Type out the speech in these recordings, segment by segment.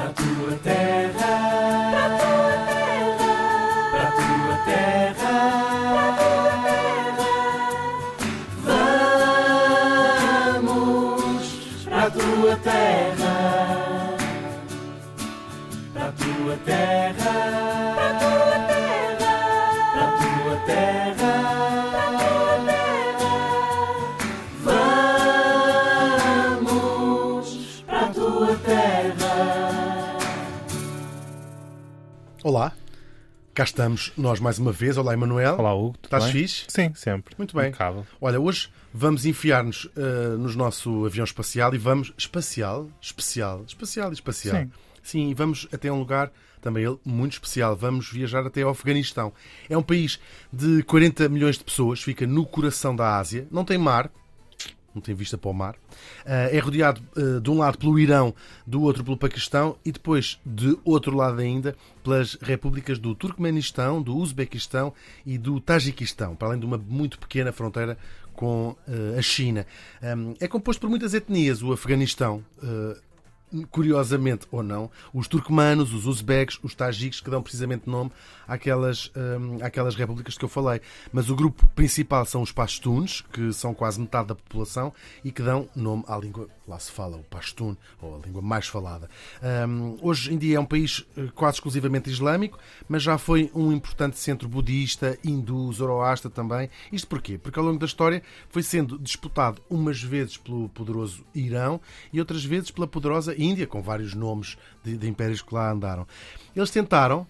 para a tua terra, cá estamos nós mais uma vez. Olá, Emanuel. Olá, Hugo. tudo Estás bem? fixe? Sim, sempre. Muito bem. Impecável. Olha, hoje vamos enfiar-nos uh, no nosso avião espacial e vamos. Espacial? Especial. Espacial e espacial. Sim. Sim, e vamos até um lugar, também ele, muito especial. Vamos viajar até ao Afeganistão. É um país de 40 milhões de pessoas, fica no coração da Ásia, não tem mar, não tem vista para o mar. Uh, é rodeado uh, de um lado pelo Irão, do outro pelo Paquistão e depois de outro lado ainda pelas repúblicas do Turcomenistão, do Uzbequistão e do Tajiquistão, para além de uma muito pequena fronteira com uh, a China. Um, é composto por muitas etnias, o Afeganistão. Curiosamente ou não, os turcomanos, os uzbeques, os tajiques, que dão precisamente nome àquelas, hum, àquelas repúblicas que eu falei. Mas o grupo principal são os pashtuns, que são quase metade da população e que dão nome à língua, lá se fala o pashtun, ou a língua mais falada. Hum, hoje em dia é um país eh, quase exclusivamente islâmico, mas já foi um importante centro budista, hindu, zoroasta também. Isto porquê? Porque ao longo da história foi sendo disputado umas vezes pelo poderoso Irão e outras vezes pela poderosa Índia, com vários nomes de, de impérios que lá andaram. Eles tentaram,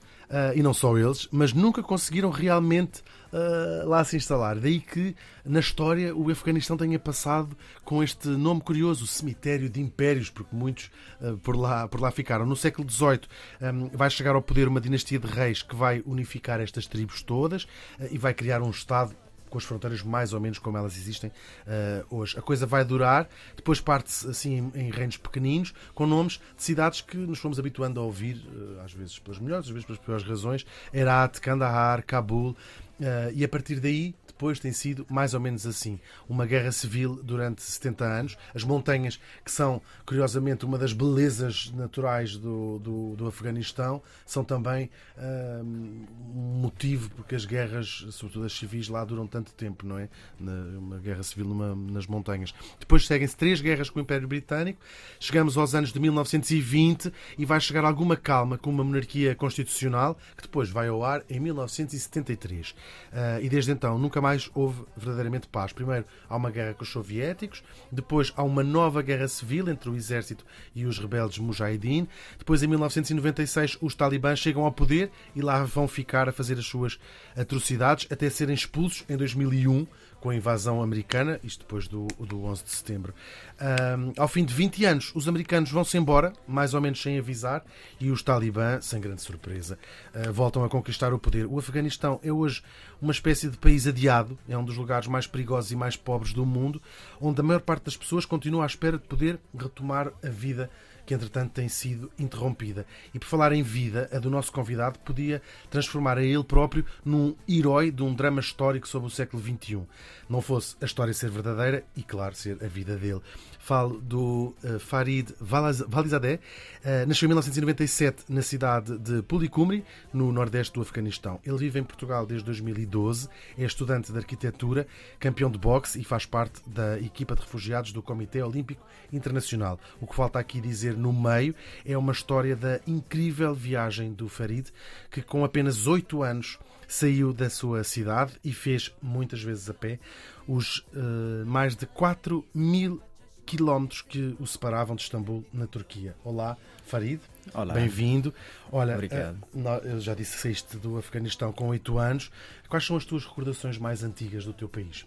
e não só eles, mas nunca conseguiram realmente uh, lá se instalar. Daí que, na história, o Afeganistão tenha passado com este nome curioso, o cemitério de impérios, porque muitos uh, por, lá, por lá ficaram. No século XVIII um, vai chegar ao poder uma dinastia de reis que vai unificar estas tribos todas e vai criar um Estado com as fronteiras mais ou menos como elas existem uh, hoje. A coisa vai durar, depois parte-se assim em, em reinos pequeninos, com nomes de cidades que nos fomos habituando a ouvir, uh, às vezes pelas melhores, às vezes pelas piores razões, Herat, Kandahar, Cabul, uh, e a partir daí depois tem sido mais ou menos assim. Uma guerra civil durante 70 anos. As montanhas, que são, curiosamente, uma das belezas naturais do, do, do Afeganistão, são também um motivo porque as guerras, sobretudo as civis, lá duram tanto tempo, não é? Uma guerra civil numa, nas montanhas. Depois seguem-se três guerras com o Império Britânico. Chegamos aos anos de 1920 e vai chegar alguma calma com uma monarquia constitucional que depois vai ao ar em 1973. Uh, e desde então nunca mais houve verdadeiramente paz. Primeiro há uma guerra com os soviéticos, depois há uma nova guerra civil entre o exército e os rebeldes Mujahideen. Depois, em 1996, os talibãs chegam ao poder e lá vão ficar a fazer as suas atrocidades até serem expulsos em 2001 com a invasão americana, isto depois do, do 11 de setembro. Um, ao fim de 20 anos, os americanos vão-se embora, mais ou menos sem avisar, e os talibã, sem grande surpresa, uh, voltam a conquistar o poder. O Afeganistão é hoje uma espécie de país adiado, é um dos lugares mais perigosos e mais pobres do mundo, onde a maior parte das pessoas continua à espera de poder retomar a vida que entretanto tem sido interrompida. E por falar em vida, a do nosso convidado podia transformar a ele próprio num herói de um drama histórico sobre o século XXI. Não fosse a história ser verdadeira e, claro, ser a vida dele. Falo do uh, Farid Valizadeh. Uh, nasceu em 1997 na cidade de Pulicumri, no nordeste do Afeganistão. Ele vive em Portugal desde 2012, é estudante de arquitetura, campeão de boxe e faz parte da equipa de refugiados do Comitê Olímpico Internacional. O que falta aqui dizer no meio é uma história da incrível viagem do Farid, que com apenas 8 anos saiu da sua cidade e fez muitas vezes a pé os uh, mais de 4 mil quilómetros que o separavam de Istambul, na Turquia. Olá, Farid. Olá. Bem-vindo. Olha, Obrigado. Uh, eu já disse que saíste do Afeganistão com 8 anos. Quais são as tuas recordações mais antigas do teu país?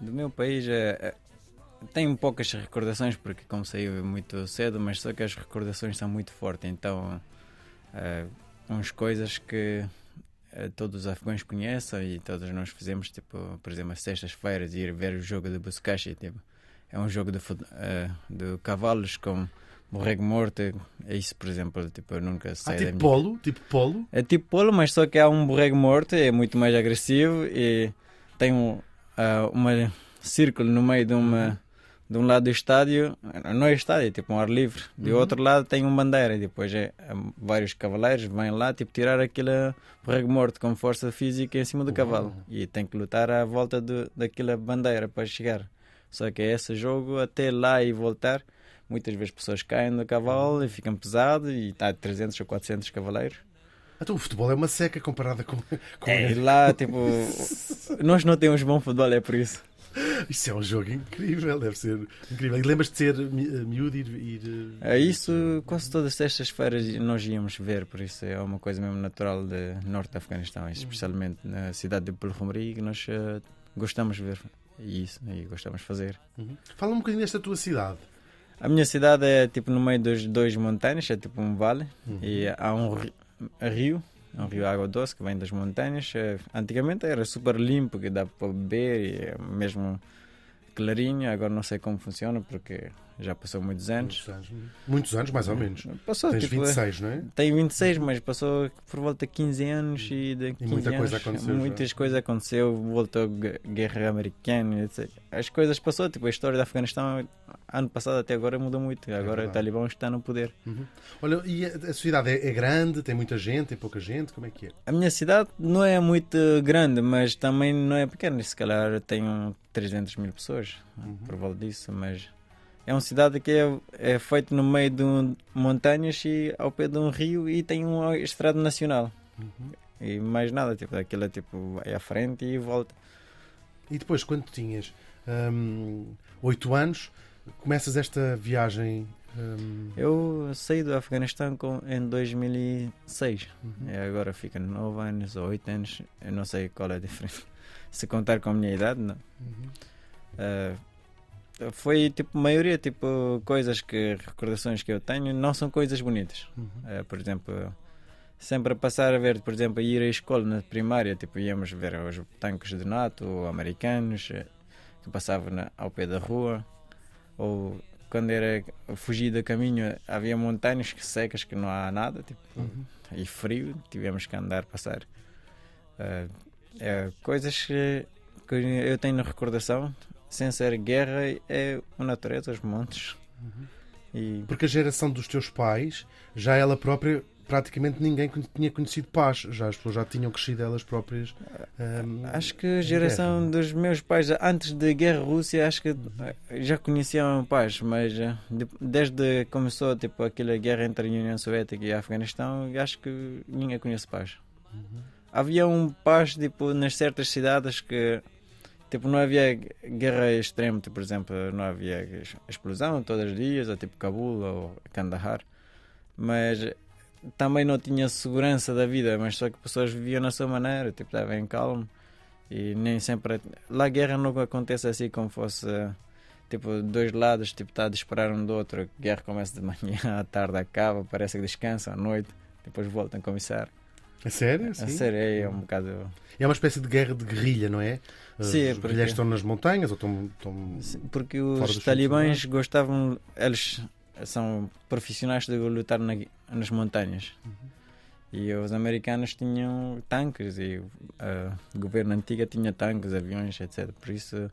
Do meu país é, tenho poucas recordações porque como saiu muito cedo, mas só que as recordações são muito fortes. Então, é, umas coisas que é, todos os afegãos conhecem e todos nós fizemos, tipo, por exemplo, às sextas-feiras ir ver o jogo de Buscashi, tipo, é um jogo de, uh, de cavalos com borrego morto. É isso, por exemplo, tipo, eu nunca sei. Ah, tipo polo? Minha... Tipo polo? É tipo polo, mas só que há um borrego morto, é muito mais agressivo e tem um uh, uma círculo no meio de uma de um lado do estádio, não é estádio, é tipo um ar livre. Do Uhum. outro lado tem uma bandeira e depois é, é, vários cavaleiros vêm lá tipo tirar aquele prego morto com força física em cima do cavalo e tem que lutar à volta do, daquela bandeira para chegar. Só que esse jogo até lá e voltar, muitas vezes pessoas caem do cavalo e ficam pesados e está 300 ou 400 cavaleiros. Então o futebol é uma seca comparada com. com É, e lá tipo nós não temos bom futebol é por isso. Isso é um jogo incrível, deve ser incrível. E lembras de ser eh, miúdo e ir. eh, É isso, quase todas estas feiras nós íamos ver, por isso é uma coisa mesmo natural de norte do Afeganistão, especialmente na cidade de Pulhumri, que nós eh, gostamos de ver isso e gostamos de fazer. Uhum. Fala um bocadinho desta tua cidade. A minha cidade é tipo no meio dos dois montanhas, é tipo um vale, e há um ri- rio, um rio água doce que vem das montanhas. Eh, Antigamente era super limpo, que dá para beber, e é mesmo clarinho, agora não sei como funciona porque já passou muitos anos. Muitos anos, muitos anos mais ou menos. Passou Tens tipo, 26, não é? Tem 26, mas passou por volta de 15 anos e de 15 muita anos, coisa aconteceu Muitas já. coisas aconteceu, voltou guerra americana, etc. As coisas passou, tipo a história do Afeganistão ano passado até agora mudou muito. Agora o É verdade. Talibã está no poder. Uhum. Olha, e a, a cidade é, é grande, tem muita gente, tem pouca gente, como é que é? A minha cidade não é muito grande, mas também não é pequena. Se calhar tenho 300 mil pessoas Uhum. por volta disso, mas é uma cidade que é, é feita no meio de um- montanhas e ao pé de um rio e tem uma estrada nacional. Uhum. E mais nada, tipo, aquilo é tipo, vai à frente e volta. E depois, quando tinhas hum, 8 anos, começas esta viagem. hum, Eu saí do Afeganistão com, em 2006. Uhum. E agora fica 9 anos ou 8 anos. Eu não sei qual é a diferença. Se contar com a minha idade, não. uhum. Ah, foi tipo, maioria, tipo, coisas que, recordações que eu tenho, não são coisas bonitas. Uhum. Ah, por exemplo, sempre a passar a ver, por exemplo, ir à escola na primária, tipo, íamos ver os tanques de NATO, americanos, eh, que passavam na- ao pé da rua, ou quando era fugir do caminho, havia montanhas secas que não há nada, tipo, Uhum. e frio, tivemos que andar, passar. Ah, é, coisas que, que eu tenho na recordação, sem ser guerra, é a natureza, os montes. Uhum. E Porque a geração dos teus pais, já ela própria, praticamente ninguém tinha conhecido paz. Já as pessoas já tinham crescido elas próprias. hum, acho que a geração dos meus pais, antes da guerra Rússia, acho que já conheciam paz, mas eh, de- desde que começou tipo, aquela guerra entre a União Soviética e a Afeganistão, acho que ninguém conhece paz. Havia um paz tipo, nas certas cidades que tipo, não havia guerra extrema, tipo, por exemplo, não havia explosão todos os dias, ou tipo Cabul ou Kandahar, mas também não tinha segurança da vida, mas só que pessoas viviam na sua maneira, tipo, estavam em calmo e nem sempre. Lá a guerra não acontece assim como fosse. Tipo, dois lados, tipo, está a disparar um do outro. A guerra começa de manhã, à tarde acaba, parece que descansam à noite, depois voltam a começar. A sério? A Sim. sério, é um bocado. É uma espécie de guerra de guerrilha, não é? Sim, Os porque- guerrilheiros estão nas montanhas ou estão. estão... Sim, Porque os talibãs gostavam, eles são profissionais de lutar na- nas montanhas. E os americanos tinham tanques e ah, o governo antigo tinha tanques, aviões, etc. Por isso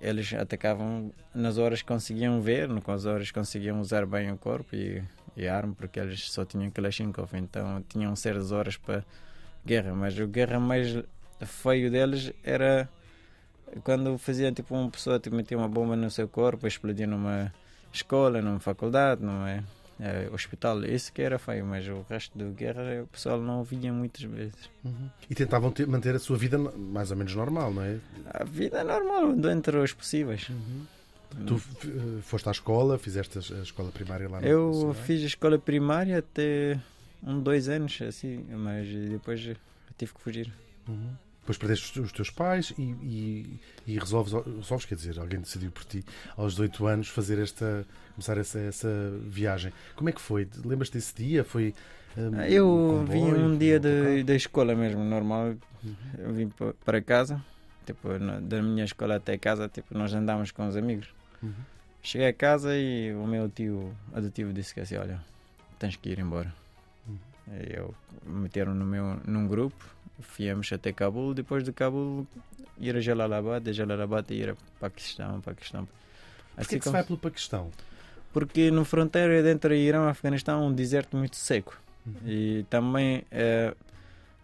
eles atacavam nas horas que conseguiam ver, no- com as horas que conseguiam usar bem o corpo e, e arma, porque eles só tinham Kalashnikov, então tinham certas horas para guerra. Mas a guerra mais feio deles era quando fazia tipo uma pessoa tipo, metia uma bomba no seu corpo, explodia numa escola, numa faculdade, numa eh, hospital, isso que era feio, mas o resto da guerra o pessoal não via muitas vezes. Uhum. E tentavam ter- manter a sua vida mais ou menos normal, não é? A vida é normal, dentro dos possíveis. Tu eh, foste à escola, fizeste a escola primária lá no Eu fiz a escola primária até um, dois anos, assim, mas depois tive que fugir. Uhum. Depois perdeste os- teus pais e, e, e resolves, resolves, quer dizer, alguém decidiu por ti aos 18 anos fazer esta, começar essa, essa viagem. Como é que foi? Lembras-te desse dia? Foi hum, Eu comboio, vim um dia da escola mesmo, normal. Uhum. Eu vim pa- para casa, tipo, na- da minha escola até casa, tipo, nós andámos com os amigos. Uhum. Cheguei a casa e o meu tio adotivo disse que assim, olha, tens que ir embora. Uhum. Eu meteram no meu, num grupo, viemos até Cabul, depois de Cabul ir a Jalalabad, de Jalalabad ir a Paquistão, Paquistão. Porquê Assim que se como- vai pelo Paquistão? Porque no fronteira entre Irão e Afeganistão é um deserto muito seco. Uhum. E também eh,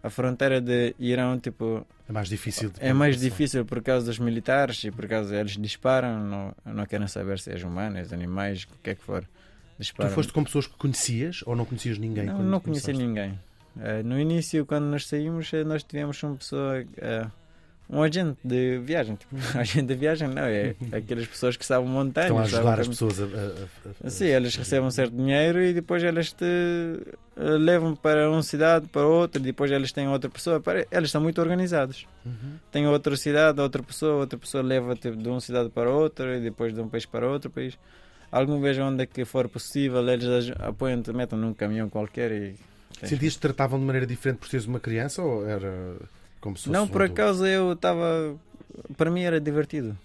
a fronteira de Irão tipo, É mais difícil. é mais difícil por causa dos militares e por causa eles disparam, não, não querem saber se és humano, és animais, o que é que for. Tu Disparam. foste com pessoas que conhecias ou não conhecias ninguém? Não, não conhecia começaste? ninguém. Eh, no início, quando nós saímos, eh, nós tivemos uma pessoa, eh, um agente de viagem. Tipo, um agente de viagem não, é aquelas pessoas que sabem montanhas. Estão a ajudar as pessoas a. a- a- Sim, eles recebem um certo dinheiro e depois eles te eh, levam para uma cidade, para outra, e depois eles têm outra pessoa. Para- Eles são muito organizados. Uhum. Tem outra cidade, outra pessoa, outra pessoa leva tipo, de uma cidade para outra e depois de um país para outro país. Alguma vez onde é que for possível, eles apoiam-te, metem num caminhão qualquer e. Sentias que tratavam de maneira diferente por seres uma criança ou era Não, por acaso eu estava. Para mim era divertido.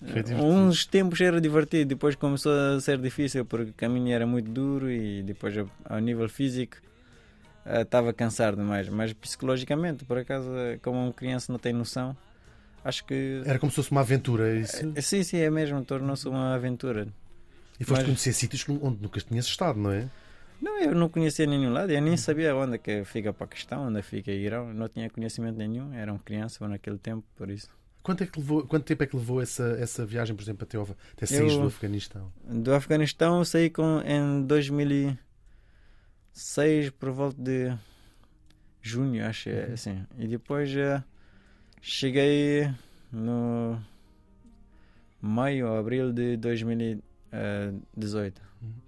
Divertido. Uns tempos era divertido, depois começou a ser difícil porque o caminho era muito duro e depois a- ao nível físico eh, estava cansado demais. Mas psicologicamente, por acaso, eh, como uma criança não tem noção, acho que. Era como se fosse uma aventura, é isso? Eh, Sim, sim, é mesmo, tornou-se uma aventura. E foste mas- conhecer sítios onde nunca tinhas estado, não é? Não, eu não conhecia nenhum lado, eu nem sabia onde é que fica Paquistão, onde fica Irão, não tinha conhecimento nenhum, era uma criança naquele tempo, por isso. Quanto, é que levou, quanto tempo é que levou essa, essa viagem, por exemplo, até, até Eu- do Afeganistão? Do Afeganistão eu saí com, em 2006 por volta de junho, acho é assim. E depois eh, cheguei no maio ou abril de 2018.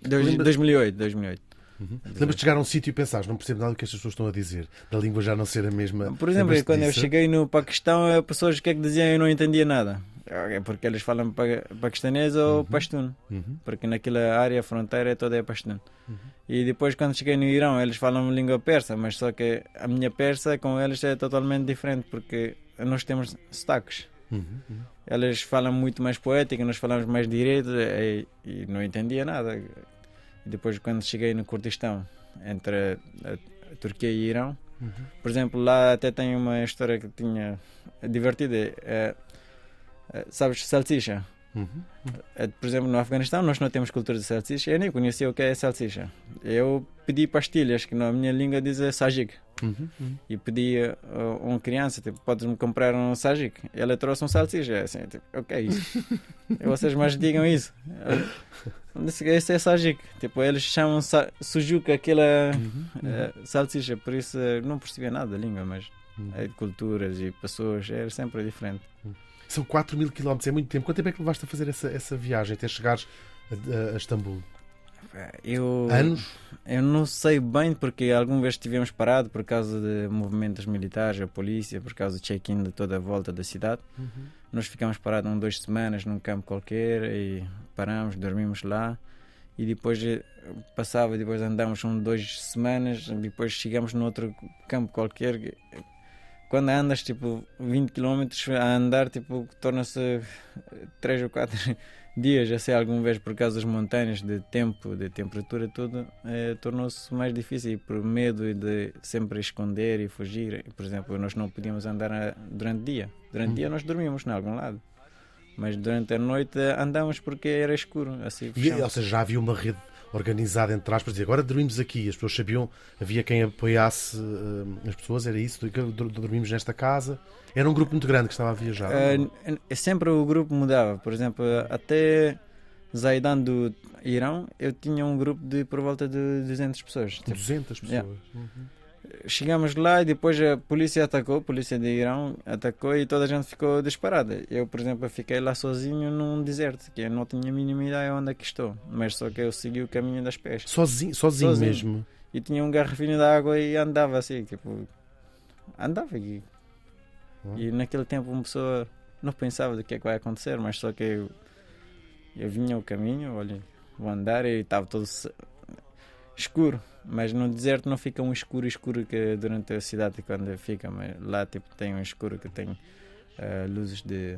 Dois- Lembra- 2008, 2008. Uhum. Lembras de chegar a um sítio e pensares, não percebo nada do que estas pessoas estão a dizer, da língua já não ser a mesma. Por exemplo, quando eu disso? cheguei no Paquistão, as pessoas o que é que diziam eu não entendia nada. É porque eles falam pa paquistanês ou Uhum. pashtun. Uhum. porque naquela área, fronteira toda é pashtun. Uhum. E depois quando cheguei no Irão, eles falam língua persa, mas só que a minha persa com eles é totalmente diferente, porque nós temos sotaques. Uhum. Uhum. Eles falam muito mais poética, nós falamos mais direito e, e não entendia nada. Depois quando cheguei no Kurdistão, entre a, a Turquia e Irão, Uhum. por exemplo, lá até tem uma história que tinha divertida. É, é, sabes, salsicha. Uhum. Eh, Por exemplo, no Afeganistão nós não temos cultura de salsicha. Eu nem conhecia o que é salsicha. Eu pedi pastilhas, que na minha língua diz é sajik. Uhum. Uhum. E pedi a a uma criança, tipo, podes-me comprar um sajik? Ela trouxe um salsicha. Assim, tipo, o que é isso? E vocês mais digam isso. Esse é sajik. Tipo, eles chamam sa sujuk aquela Uhum. eh, salsicha. Por isso eh, não percebia nada da língua, mas Uhum. é de culturas e pessoas é sempre diferente. São 4 mil quilómetros, é muito tempo. Quanto tempo é que levaste a fazer essa, essa viagem até chegares a, a- a Istambul? Eu, Anos? Eu não sei bem porque alguma vez estivemos parados por causa de movimentos militares, a polícia, por causa do check-in de toda a volta da cidade. Uhum. Nós ficamos parados um, duas semanas num campo qualquer e paramos, dormimos lá e depois eh, passava, depois andamos um, duas semanas, depois chegamos num outro campo qualquer. Quando andas tipo 20 km a andar, tipo, torna-se 3 ou 4 dias, já sei alguma vez por causa das montanhas, de tempo, de temperatura, tudo, eh, tornou-se mais difícil por medo de sempre esconder e fugir. Por exemplo, nós não podíamos andar eh, durante o dia. Durante o dia nós dormíamos em algum lado. Mas durante a noite andamos porque era escuro. Assim, E, ou seja, já havia uma rede organizada entre aspas, dizer agora dormimos aqui, as pessoas sabiam, havia quem apoiasse eh, as pessoas, era isso, dormimos nesta casa. Era um grupo muito grande que estava a viajar. Eh, não? n- sempre o grupo mudava. Por exemplo, até Zaidan do Irão, eu tinha um grupo de por volta de 200 pessoas. Tipo, 200 pessoas. yeah. Uhum. Chegamos lá e depois a polícia atacou, a polícia de Irão atacou e toda a gente ficou disparada. Eu, por exemplo, fiquei lá sozinho num deserto, que eu não tinha a mínima ideia onde é que estou, mas só que eu segui o caminho das pescas. Sozinho, sozinho, Sozinho. mesmo. E tinha um garrafinho de água e andava assim, tipo, andava e, Hum. e naquele tempo uma pessoa não pensava do que é que vai acontecer, mas só que eu, eu vinha o caminho, olha, vou andar e estava todo escuro. Mas no deserto não fica um escuro escuro que durante a cidade quando fica, mas lá tipo tem um escuro que tem eh, luzes de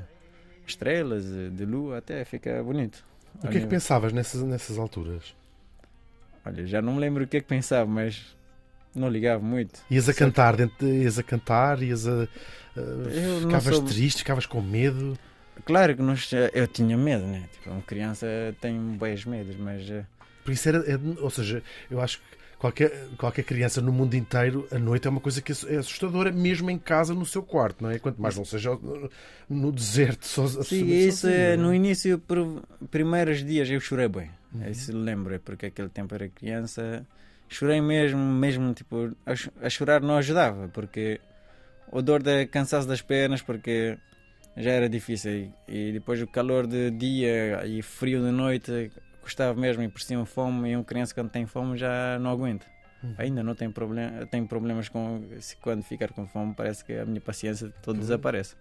estrelas, de lua, até fica bonito. O que é que pensavas nessas, nessas alturas? Olha, já não me lembro o que é que pensava, mas não ligava muito. Ias a Só- cantar, dentro, de- ias a cantar, ias a. não ficavas sou- triste, ficavas com medo. Claro que nós, eu tinha medo, né? Tipo, uma criança tem bons medos, mas eh, Por isso era, é- ou seja, eu acho que qualquer, qualquer criança no mundo inteiro, a noite é uma coisa que é assustadora, mesmo em casa, no seu quarto, não é? Quanto mais não seja no deserto, só, Sim, isso é, sozinho, no é? início, por primeiros dias, eu chorei bem. Uhum. Isso lembro, porque aquele tempo era criança. Chorei mesmo, mesmo, tipo, a, a chorar não ajudava, porque o dor de cansaço das pernas, porque já era difícil. E, e depois o calor de dia e frio de noite custava mesmo, e por cima fome, e uma criança quando tem fome já não aguenta. Uhum. Ainda não tem, problema, tem problemas com. Se quando ficar com fome, parece que a minha paciência todo desaparece.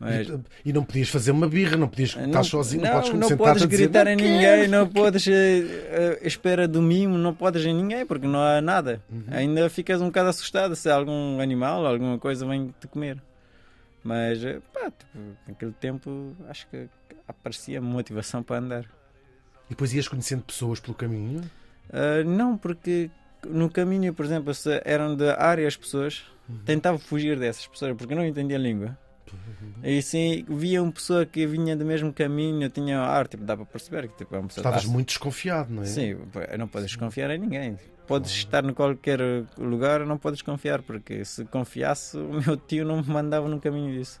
Mas, E, e não podias fazer uma birra, não podias estar sozinho, não, podes não podes a dizer, gritar "Não em quero". ninguém, não podes eh, eh, espera do mimo, não podes em ninguém porque não há nada. Uhum. Ainda ficas um bocado assustado se algum animal, alguma coisa vem te comer. Mas eh, pá, tipo, naquele tempo acho que aparecia motivação para andar. E depois ias conhecendo pessoas pelo caminho. Ah, não, porque no caminho, por exemplo, se eram de área as pessoas, Uhum. tentava fugir dessas pessoas porque não entendia a língua. E sim, via uma pessoa que vinha do mesmo caminho, tinha ar, tipo, dá para perceber que tipo, é uma pessoa Estavas tá- muito desconfiado, não é? Sim, não podes confiar em ninguém. Podes estar em qualquer lugar, não podes confiar, porque se confiasse, o meu tio não me mandava no caminho disso.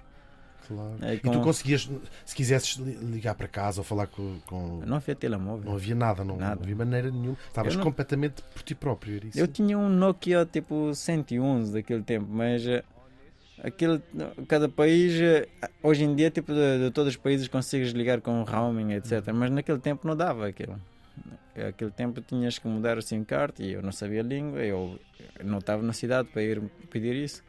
Claro. É, E tu com- conseguias, se quisesses li- ligar para casa ou falar com. com- Não havia telemóvel. Não havia nada, não, Nada. não havia maneira nenhuma. Estavas não- completamente por ti próprio. Eu tinha um Nokia tipo 111 daquele tempo, mas eh, aquele, cada país, eh, hoje em dia, tipo, de, de todos os países consegues ligar com roaming, etc. Mas naquele tempo não dava aquilo. Aquele tempo tinhas que mudar o SIM card e eu não sabia a língua, eu não estava na cidade para ir pedir isso.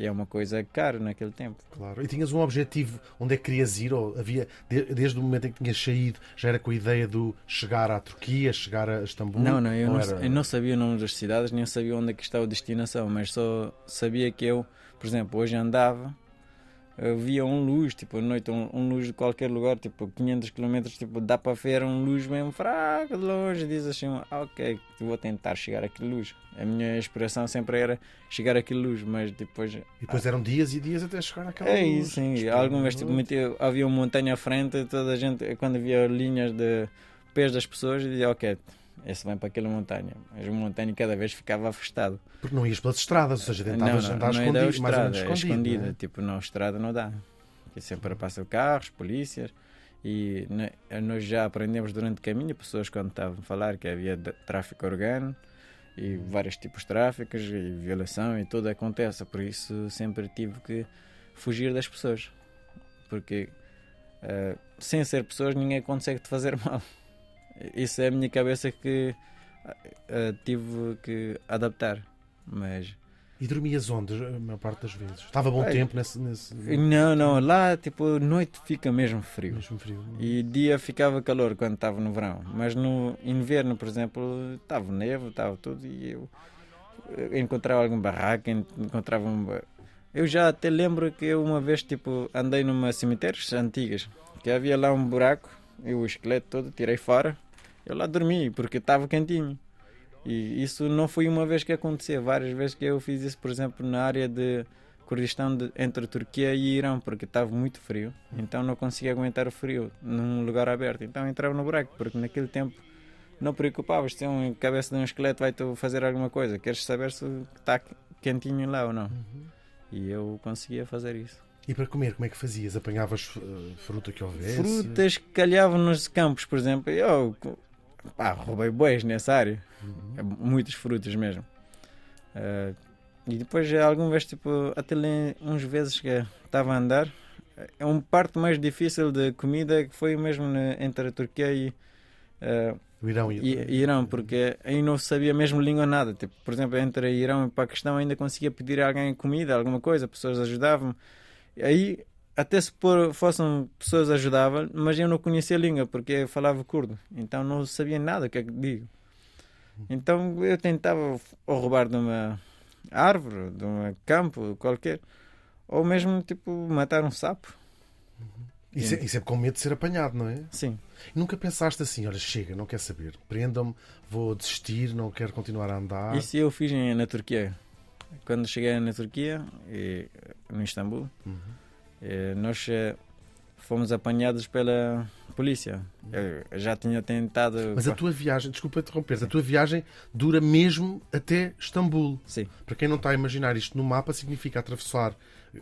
E é uma coisa cara naquele tempo. Claro. E tinhas um objetivo onde é que querias ir? Ou havia, de- desde o momento em que tinhas saído, já era com a ideia do chegar à Turquia, chegar a Istambul? Não, não, eu não, era- eu não sabia o nome das cidades, nem sabia onde é que estava a destinação, mas só sabia que eu, por exemplo, hoje andava, via um luz, tipo, à noite, um, um luz de qualquer lugar, tipo, 500 km, tipo, dá para ver um luz mesmo fraco de longe, diz assim, ah, ok, vou tentar chegar àquele luz. A minha inspiração sempre era chegar àquele luz, mas depois... E depois eram dias e dias até chegar àquela É luz. isso, sim. Esperar Alguma vez à tipo, metia- havia uma montanha à frente, toda a gente, quando havia linhas de pés das pessoas, dizia, ok, esse vem para aquela montanha. Mas a montanha cada vez ficava afastado. Porque não ias pelas estradas, ou seja, tentavas não, não, andar não é escondido, mais ou menos é escondido. escondida. não é? Tipo, na estrada não dá. Porque sempre passam carros, polícias. E né, nós já aprendemos durante o caminho, pessoas quando estavam a falar que havia tráfico urbano e vários tipos de tráficos e violação e tudo acontece. Por isso sempre tive que fugir das pessoas. Porque eh, sem ser pessoas ninguém consegue te fazer mal. Isso é a minha cabeça que eh, tive que adaptar. Mas E dormias onde, a maior parte das vezes? Estava bom tempo nesse, nesse não, não, lá tipo noite fica mesmo frio. mesmo frio. E dia ficava calor quando estava no verão. Mas no inverno, por exemplo, estava neve, estava tudo e eu encontrava algum barraco, en- encontrava um. Eu já até lembro que eu uma vez tipo andei numa cemitérios antigas, que havia lá um buraco, e o esqueleto todo tirei fora. Eu lá dormi porque estava quentinho. E isso não foi uma vez que aconteceu, várias vezes que eu fiz isso, por exemplo, na área de Kurdistão de, entre Turquia e Irão, porque estava muito frio, então não conseguia aguentar o frio num lugar aberto, então entrava no buraco, porque naquele tempo não preocupavas se um cabeça de um esqueleto vai te fazer alguma coisa, queres saber se está quentinho lá ou não. E eu conseguia fazer isso. E para comer, como é que fazias? Apanhavas eh, fruta que houvesse? Frutas que calhavam nos campos, por exemplo, eu pá, roubei bois nessa área. É Muitas frutas mesmo. Eh, e depois, alguma vez, tipo, até lhe- uns vezes que estava a andar, é uma parte mais difícil de comida que foi mesmo na- entre a Turquia e, eh, O Irão e Irão, porque aí não sabia mesmo língua nada. Tipo, por exemplo, entre Irão e Paquistão ainda conseguia pedir a alguém comida, alguma coisa, pessoas ajudavam. Aí, até se por, fossem pessoas ajudavam, mas eu não conhecia a língua porque eu falava curdo, então não sabia nada o que é que digo. Então eu tentava ou roubar de uma árvore, de um campo qualquer, ou mesmo tipo matar um sapo. e, se- e sempre com medo de ser apanhado, não é? Sim. Nunca pensaste assim, olha, chega, não quer saber, prendam-me, vou desistir, não quero continuar a andar. Isso eu fiz na Turquia. Quando cheguei na Turquia, e, no Istambul, Uhum. Eh, nós eh, fomos apanhados pela polícia. Eu já tinha tentado. Mas a tua viagem, desculpa interromper, a tua viagem dura mesmo até Istambul. Sim. Para quem não está a imaginar isto no mapa, significa atravessar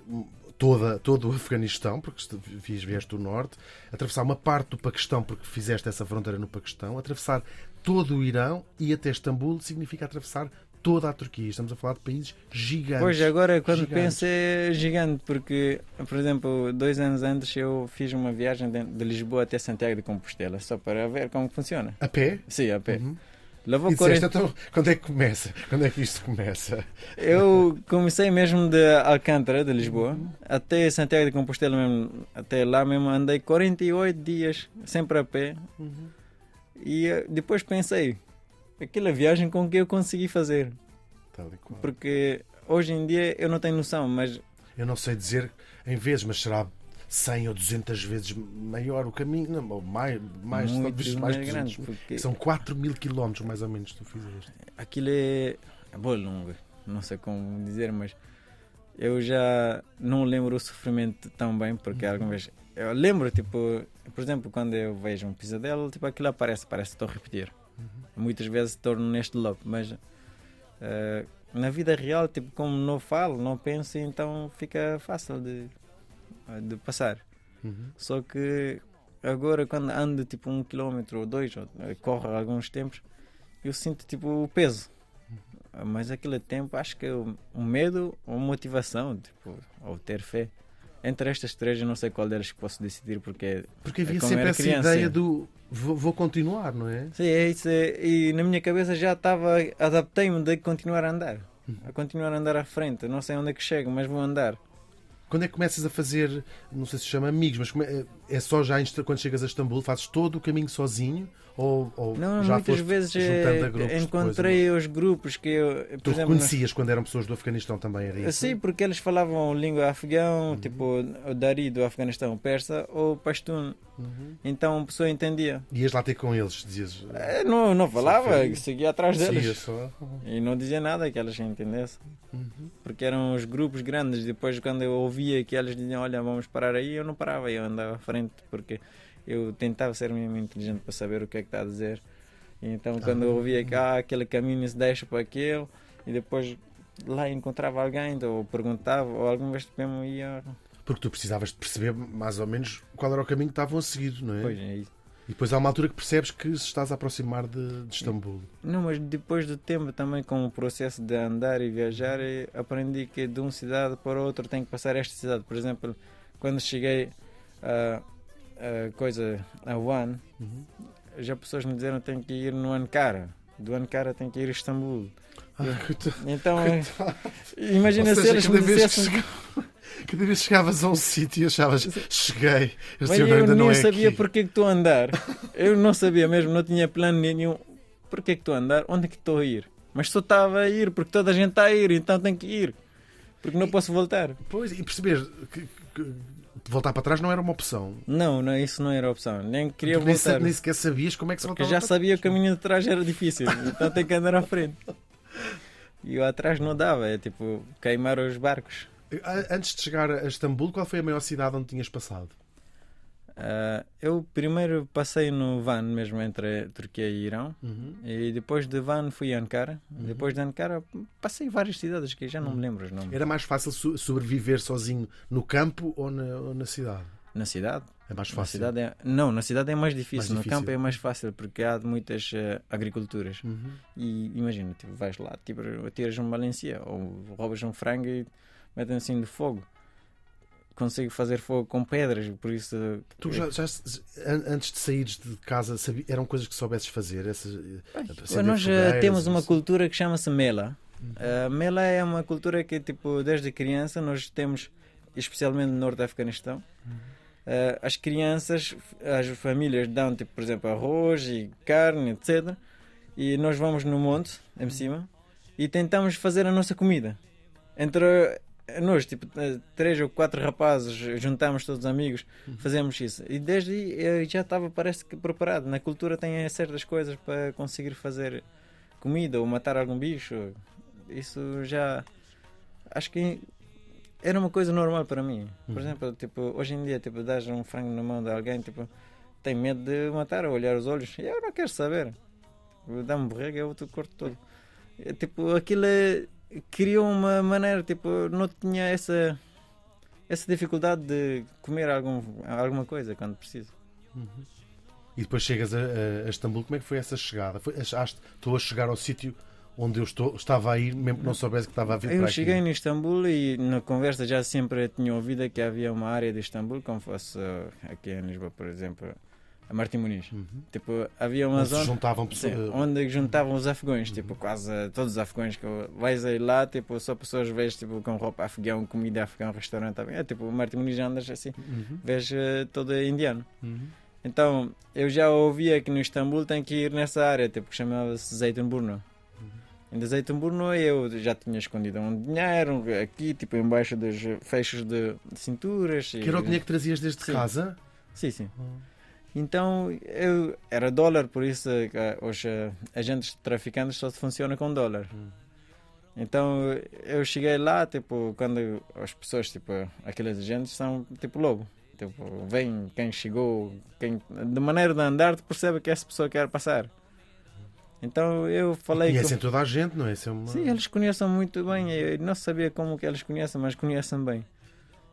hum, toda, todo o Afeganistão, porque est- vies- vieste do norte, atravessar uma parte do Paquistão, porque fizeste essa fronteira no Paquistão, atravessar todo o Irão e até Istambul significa atravessar toda a Turquia. Estamos a falar de países gigantes. Pois, agora quando Gigantes. penso é gigante, porque, por exemplo, dois anos antes eu fiz uma viagem de, Lisboa até Santiago de Compostela, só para ver como funciona. A pé? Sim, a pé. Uhum. Levou E disseste, 40... então, quando é que começa? Quando é que isto começa? Eu comecei mesmo de Alcântara, de Lisboa, até Santiago de Compostela mesmo, até lá mesmo andei 48 dias, sempre a pé. E eh, depois pensei, aquela viagem com que eu consegui fazer. Porque hoje em dia eu não tenho noção, mas Eu não sei dizer em vezes, mas será 100 ou 200 vezes maior o caminho, não, ou mais, mais, muito talvez mais, mais de grande. 200. Porque São 4 mil quilómetros mais ou menos que tu fizeste. aquilo é, é boa longa, não sei como dizer, mas eu já não lembro o sofrimento tão bem, porque algumas vezes eu lembro, tipo, por exemplo, quando eu vejo um pesadelo, tipo, aquilo aparece, parece que estou a repetir. Muitas vezes torno neste loop, mas eh, na vida real, tipo, como não falo, não penso, então fica fácil de, de passar. Uhum. Só que agora quando ando tipo um quilómetro ou dois, ou eh, corro alguns tempos, eu sinto tipo o peso. Mas aquele tempo acho que o o medo ou motivação, tipo, ou ter fé. Entre estas três eu não sei qual delas que posso decidir porque Porque havia É sempre essa criança, ideia do vou, vou continuar, não é? Sim, é isso. é- E na minha cabeça já estava, adaptei-me de continuar a andar. A continuar a andar à frente. Não sei onde é que chego, mas vou andar. Quando é que começas a fazer, não sei se chama amigos, mas como é, é só já quando chegas a Istambul, fazes todo o caminho sozinho? Ou, ou Não, já muitas vezes eh, grupos depois, encontrei os grupos que eu, por Tu exemplo, reconhecias quando eram pessoas do Afeganistão também, era isso? Sim, porque eles falavam língua afegão, Uhum. tipo o Dari do Afeganistão, persa ou pashtun. Uhum. Então a pessoa entendia. Ias lá ter com eles, dizias. Eh, Não, não falava, seguia atrás deles. Só. E não dizia nada que elas entendessem. Uhum. Porque eram os grupos grandes. Depois, quando eu ouvia que elas diziam: Olha, vamos parar aí, eu não parava, eu andava à frente. Porque eu tentava ser mesmo inteligente para saber o que é que está a dizer. Então, quando eu ouvia que ah, aquele caminho se deixa para aquele, e depois lá encontrava alguém, ou perguntava, ou alguma vez mesmo ia. Porque tu precisavas de perceber mais ou menos qual era o caminho que estavam a seguir, não é? Pois é isso. E depois há uma altura que percebes que se estás a aproximar de, de Istambul. Não, mas depois do tempo também com o processo de andar e viajar, aprendi que de uma cidade para outra tem que passar esta cidade. Por exemplo, quando cheguei a, a coisa a One, Uhum. já pessoas me disseram que tenho que ir no Ankara. Do Ankara tenho que ir a Istambul. Ah, coitado. Então, eh, imagina Ou se eles me dissessem. Cada vez chegavas a um sítio e achavas cheguei, Mas eu ainda nem não é sabia aqui. porque é que estou a andar. Eu não sabia mesmo, não tinha plano nenhum. Porque é que estou a andar? Onde é que estou a ir? Mas só estava a ir, porque toda a gente está a ir, então tenho que ir. Porque não posso voltar. Pois, e perceber que, que voltar para trás não era uma opção. Não, não, isso não era opção. Nem queria Porque nem, voltar. nem sequer sabias como é que se Porque voltava já para sabia que o caminho de trás era difícil, então tenho que andar à frente. E eu atrás não dava, é tipo queimar os barcos. Antes de chegar a Istambul, qual foi a maior cidade onde tinhas passado? Ah, eu primeiro passei no Van, mesmo entre Turquia e Irão, Uhum. e depois de Van fui a Ankara. Depois de Ankara passei várias cidades que já não me lembro os nomes. Era mais fácil so- sobreviver sozinho no campo ou na, ou na cidade? Na cidade? É mais Na fácil. cidade é... Não, na cidade é mais difícil. Mais No difícil. campo é mais fácil porque há muitas eh, agriculturas. Uhum. E imagina, tipo, vais lá, tipo, tiras uma melancia ou roubas um frango e metem assim de fogo. Consigo fazer fogo com pedras, por isso. Tu já, já an- antes de saíres de casa sabi- eram coisas que soubesses fazer? Essas, eh, acender nós eh, fogueiras, temos uma isso? cultura que chama-se mela. Uhum. A mela é uma cultura que, tipo, desde criança nós temos, especialmente no norte do Afeganistão. Uhum. eh, as crianças, as famílias dão, tipo, por exemplo, arroz e carne, etc. E nós vamos no monte, Uhum. em cima, e tentamos fazer a nossa comida. Entre nós, tipo, eh, três ou quatro rapazes, juntamos todos os amigos, Uhum. fazemos isso. E desde aí eu já estava, parece que, preparado. Na cultura tem certas coisas para conseguir fazer comida ou matar algum bicho. Isso já. Acho que era uma coisa normal para mim. Por Uhum. exemplo, tipo, hoje em dia, tipo, dás um frango na mão de alguém, tipo, tem medo de matar ou olhar os olhos. Eu não quero saber. Dá-me borrega, eu te corto todo. É, Tipo, aquilo é- criou uma maneira, tipo, não tinha essa essa dificuldade de comer algum, alguma coisa quando preciso. E depois chegas a, a- Istambul, como é que foi essa chegada? Foi, achaste, estou a chegar ao sítio onde eu estou, estava a ir, mesmo que não soubesse que estava a vir Eu para cheguei aqui. no Istambul e na conversa já sempre tinha ouvido que havia uma área de Istambul, como fosse uh, aqui em Lisboa, por exemplo, a Martim Muniz. Uhum. Tipo, havia uma zona juntavam sim, onde juntavam os afegões, tipo, quase todos os afegões que vais aí lá, tipo, só pessoas vês tipo, com roupa afegão, comida afegão, restaurante também. É tipo, Martim Muniz andas assim, Uhum. vês uh, todo indiano. Uhum. Então, eu já ouvia que no Istambul tem que ir nessa área, tipo, que chamava-se Zeytinburnu. Em Zeytinburnu eu já tinha escondido um dinheiro aqui, tipo, embaixo dos fechos de, cinturas. Que era o dinheiro que trazias desde Sim. casa? Sim, sim. Uhum. Então, eu era dólar, por isso eh, os agentes traficantes só funcionam com dólar. Hum. Então, eu cheguei lá, tipo, quando as pessoas, tipo, aqueles agentes são tipo lobo. Tipo, vem quem chegou, quem, de maneira de andar, tu percebe que essa pessoa quer passar. Então, eu falei Conhecem que... toda a gente, não é? É uma... Sim, eles conhecem muito bem. Eu não sabia como que eles conhecem, mas conhecem bem.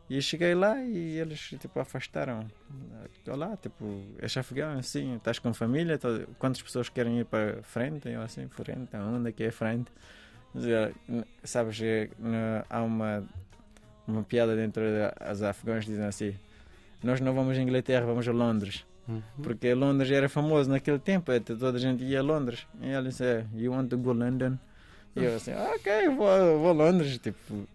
E cheguei lá e eles tipo afastaram. Olá, tipo, és afegão, assim, estás com família, Tá- quantas pessoas querem ir para frente? Eu assim, frente, onde é que é frente? N- Sabes, na- há uma, uma piada dentro das afegãos dizem assim: Nós não vamos à Inglaterra, vamos a Londres. Uhum. Porque Londres era famoso naquele tempo, eh, toda a gente ia a Londres. E ele disse: "É, You want to go London? E eu assim: "Ah, Ok, vou, vou a Londres. Tipo,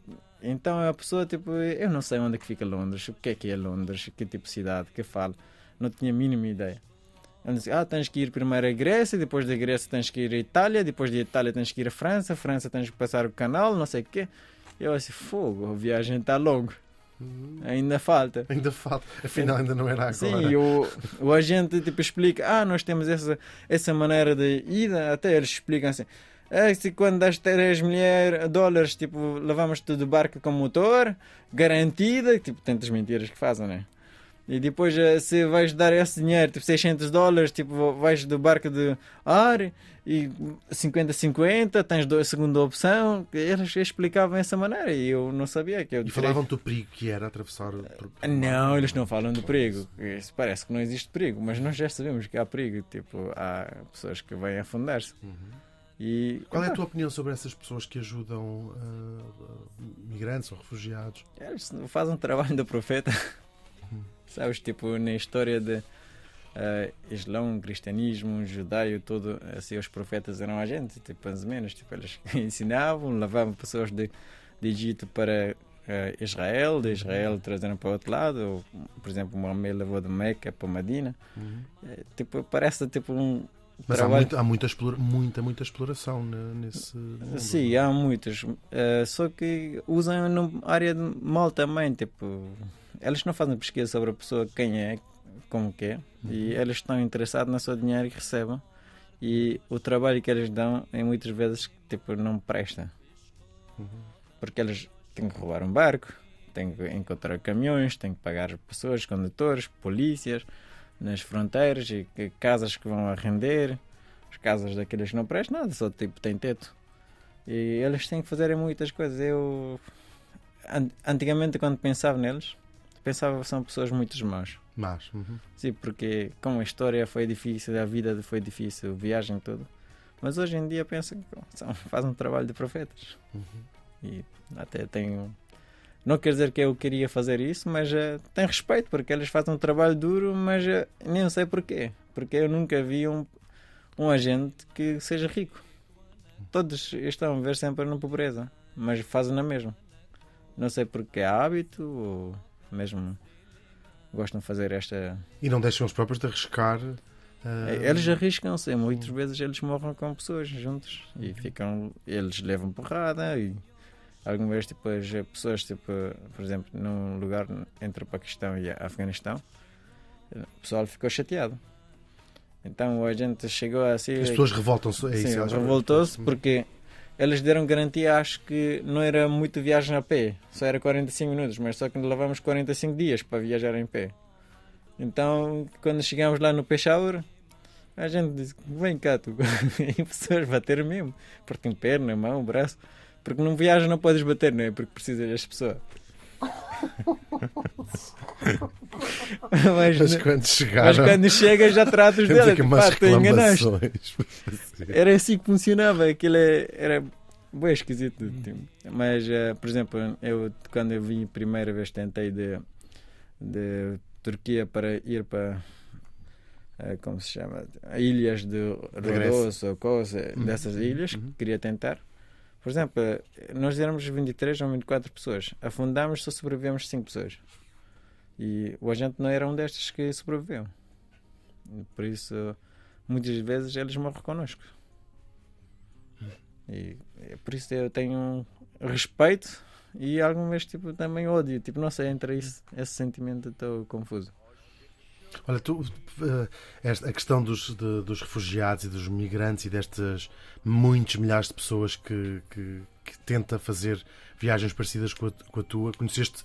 então a pessoa, tipo, eu não sei onde é que fica Londres, o que é que é Londres, que tipo de cidade, que fala. Não tinha a mínima ideia. Ele disse: Ah, tens que ir primeiro à Grécia, depois da Grécia tens que ir à Itália, depois da Itália tens que ir à França, França tens que passar o canal, não sei o quê. Eu assim: Fogo, a viagem está longa, Uhum. ainda falta. Ainda falta. Afinal, ainda não era agora. Sim, o, o agente tipo, explica: ah, nós temos essa, essa maneira de ida. Até eles explicam assim: é, se quando das 3 mil dólares, tipo, levamos-te de barco com motor, garantida, tipo, tantas mentiras que fazem, né? E depois, eh, se vais dar esse dinheiro, tipo 600 dólares, tipo, vais do barco de ar e 50-50, tens do- a segunda opção. Eles explicavam dessa maneira e eu não sabia que eu E falavam do perigo que era atravessar. o- ah, Não, eles não falam de perigo. Isso parece que não existe perigo, mas nós já sabemos que há perigo. Tipo, há pessoas que vêm afundar-se. Uhum. E Qual é a tua opinião sobre essas pessoas que ajudam ah, migrantes ou refugiados? eles fazem um trabalho do profeta. Sabes, tipo, na história de ah, Islão, cristianismo, judaio, tudo, assim, os profetas eram agentes, tipo, mais ou menos. Tipo, eles ensinavam, levavam pessoas de, de Egito para ah, Israel, de Israel trazeram para o outro lado. Ou, por exemplo, Mohamed levou de Meca para Medina. É, tipo, parece tipo um Mas há, muito- há muita, muita, muita exploração ne- nesse. mundo. Sim, há muitos. Eh, só que usam na área de mal também. Tipo, eles não fazem pesquisa sobre a pessoa, quem é, como que é. E eles estão interessados no seu dinheiro que recebem. E o trabalho que eles dão é muitas vezes tipo, não presta. Porque eles têm que roubar um barco, têm que encontrar caminhões, têm que pagar pessoas, condutores, polícias nas fronteiras e que- casas que vão a render. As casas daqueles que não prestam nada, só tipo tem teto. E eles têm que fazer muitas coisas. Eu an- antigamente quando pensava neles, pensava que são pessoas muito más. Mas. uhum. Sim, porque como a história foi difícil, a vida foi difícil, a viagem toda. Mas hoje em dia penso que são, fazem um trabalho de profetas. Uhum. E até tenho. Não quer dizer que eu queria fazer isso, mas eh, tenho respeito porque eles fazem um trabalho duro, mas eh, nem sei porquê. Porque eu nunca vi um, um agente que seja rico. Todos estão a ver sempre na pobreza, mas fazem na mesma. Não sei porque é hábito ou mesmo gostam de fazer esta. E não deixam os próprios de arriscar. ah, Eles arriscam-se, muitas vezes eles morram com pessoas juntos e ficam, eles levam porrada e algumas vezes tipo, as pessoas, tipo, por exemplo, num lugar entre o Paquistão e Afeganistão, o pessoal ficou chateado. Então a gente chegou assim. As pessoas revoltam-se. É Sim, isso, elas- revoltou-se porque eles deram garantia, acho que não era muito viagem a pé, só era 45 minutos, mas só que levamos 45 dias para viajar em pé. Então, quando chegamos lá no Peshawar, a gente disse: Vem cá, tu. e pessoas bateram mesmo, porque tem perna, mão, braço. Porque num viagem não podes bater, não é? Porque precisas das pessoas. mas, Mas quando chegaram. mas quando chegas já tratas dela. aqui Tipo, umas pá, tu enganaste. Era assim que funcionava. Aquilo é- era bem esquisito. tipo. Mas, eh, por exemplo, eu quando eu vim a primeira vez tentei de, de Turquia para ir para eh, como se chama? Ilhas de. Rodos ou coisa, Uhum. dessas ilhas que queria tentar. Por exemplo, nós éramos 23 ou 24 pessoas. Afundámos, só sobrevivemos 5 pessoas. E o agente não era um destes que sobreviveu. Por isso, muitas vezes eles morrem connosco. E por isso eu tenho respeito e alguma vez tipo, também ódio. Tipo, não sei, entre isso, esse sentimento estou confuso. Olha, tu, eh, a questão dos, de- dos refugiados e dos migrantes e destas muitos milhares de pessoas que, que, que tenta fazer viagens parecidas com a, com a tua, conheceste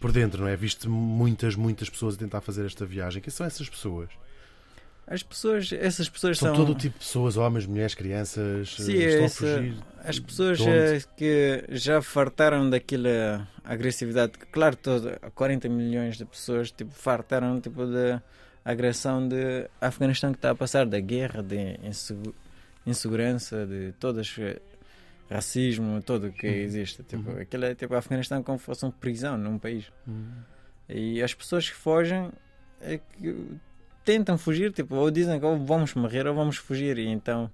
por dentro, não é? Viste muitas, muitas pessoas a tentar fazer esta viagem. Quem são essas pessoas? As pessoas, essas pessoas São são, todo tipo de pessoas, homens, mulheres, crianças, Sim, eh, estão essa- a fugir. As pessoas eh, que já fartaram daquela agressividade, claro, todo, 40 milhões de pessoas tipo, fartaram tipo, de agressão de Afeganistão que está a passar, da guerra, de insegu- insegurança, de todas eh, racismo, tudo o que Uhum. existe. Tipo, Uhum. Aquilo é tipo Afeganistão como se fosse uma prisão num país. Hum. E as pessoas que fogem é que tentam fugir, tipo, ou dizem que ou vamos morrer ou vamos fugir, e então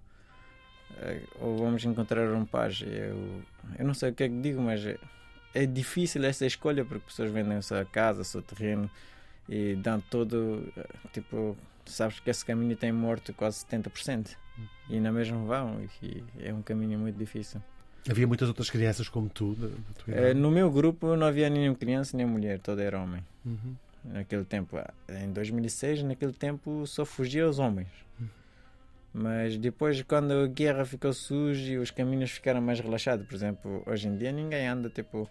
eh, ou vamos encontrar um paz. Eu, eu não sei o que é que digo, mas é, é difícil essa escolha porque pessoas vendem a sua casa, o seu terreno e dão todo, eh, tipo, sabes que esse caminho tem morto quase 70% e na mesma vão, e é um caminho muito difícil. Havia muitas outras crianças como tu. Eh, no meu grupo não havia nenhuma criança nem mulher, todo era homem. Uhum. Naquele tempo. Em 2006, naquele tempo, só fugia os homens. Mas depois, quando a guerra ficou suja e os caminhos ficaram mais relaxados, por exemplo, hoje em dia ninguém anda tipo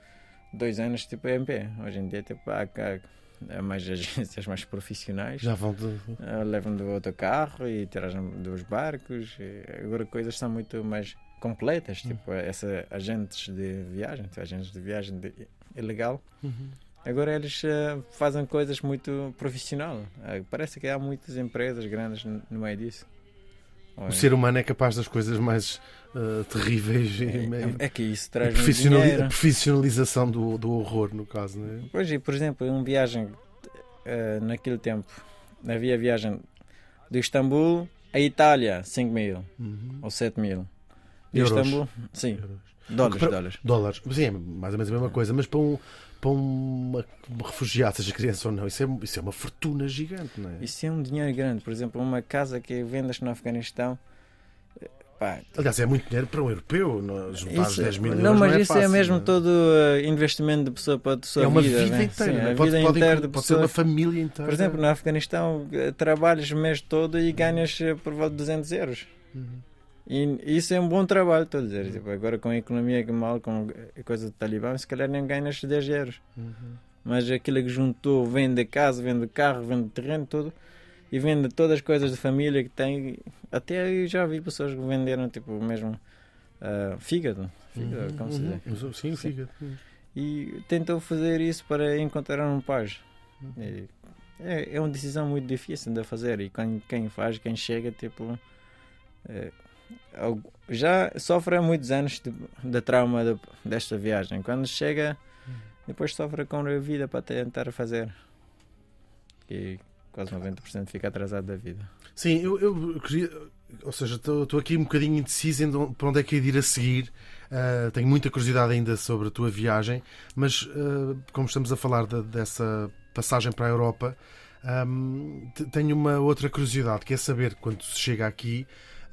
dois anos tipo em pé. Hoje em dia tipo, há, há, há mais agências mais profissionais. Já vão de. Ah, levam do autocarro e trazem dos barcos. agora coisas são muito mais completas, tipo essa agentes de viagem, tipo, agentes de viagem de, ilegal. Uhum. Agora eles eh, fazem coisas muito profissional. Eh, parece que há muitas empresas grandes no meio disso. O ser humano é capaz das coisas mais eh, terríveis é, é que isso traz profissionali- a dinheiro. profissionalização do, do horror, no caso, não é? Pois, e, por exemplo, uma viagem naquele tempo, havia viagem de Istambul a Itália, 5 mil Uhum. ou 7 mil. De Euros. Istambul, sim, Euros. dólares, Para- dólares. Dólares. Sim, é mais ou menos a mesma coisa, mas para um, para uma, um refugiado, seja criança ou não, isso é, isso é uma fortuna gigante, não é? Isso é um dinheiro grande. Por exemplo, uma casa que vendas no Afeganistão, eh, pá, Aliás, é muito dinheiro para um europeu, não, juntar os Isso- 10 mil euros. não, mas é isso fácil, é mesmo não é? todo uh, investimento de pessoa para a sua É uma vida. vida, né? inteira. Sim, não é? pode, vida pode, inteira de pode ser uma pessoa. família inteira. Por exemplo, no Afeganistão eh, trabalhas o mês todo e ganhas eh, por volta de 200 euros. Uhum. E isso é um bom trabalho, estou a dizer. Tipo, agora com a economia que mal, com a coisa do Talibã, se calhar nem ganhas 10 euros. Uhum. Mas aquilo que juntou, vende casa, vende carro, vende terreno, tudo. E vende todas as coisas de família que tem. Até eu já vi pessoas que venderam, tipo, mesmo ah, fígado. Fígado, como se diz. Uhum. Sim, fica. E tentou fazer isso para encontrar um paz. E é, é uma decisão muito difícil de fazer. E quem, quem faz, quem chega, tipo. é, já sofre há muitos anos de, de trauma de- desta viagem. Quando chega, depois sofre com a vida para tentar fazer. E quase 90% fica atrasado da vida. Sim, eu, eu queria. Ou seja, estou aqui um bocadinho indeciso em de- para onde é que é de ir a seguir. Ah, tenho muita curiosidade ainda sobre a tua viagem, mas ah, como estamos a falar da- dessa passagem para a Europa, ahm, te- tenho uma outra curiosidade, que é saber quando se chega aqui,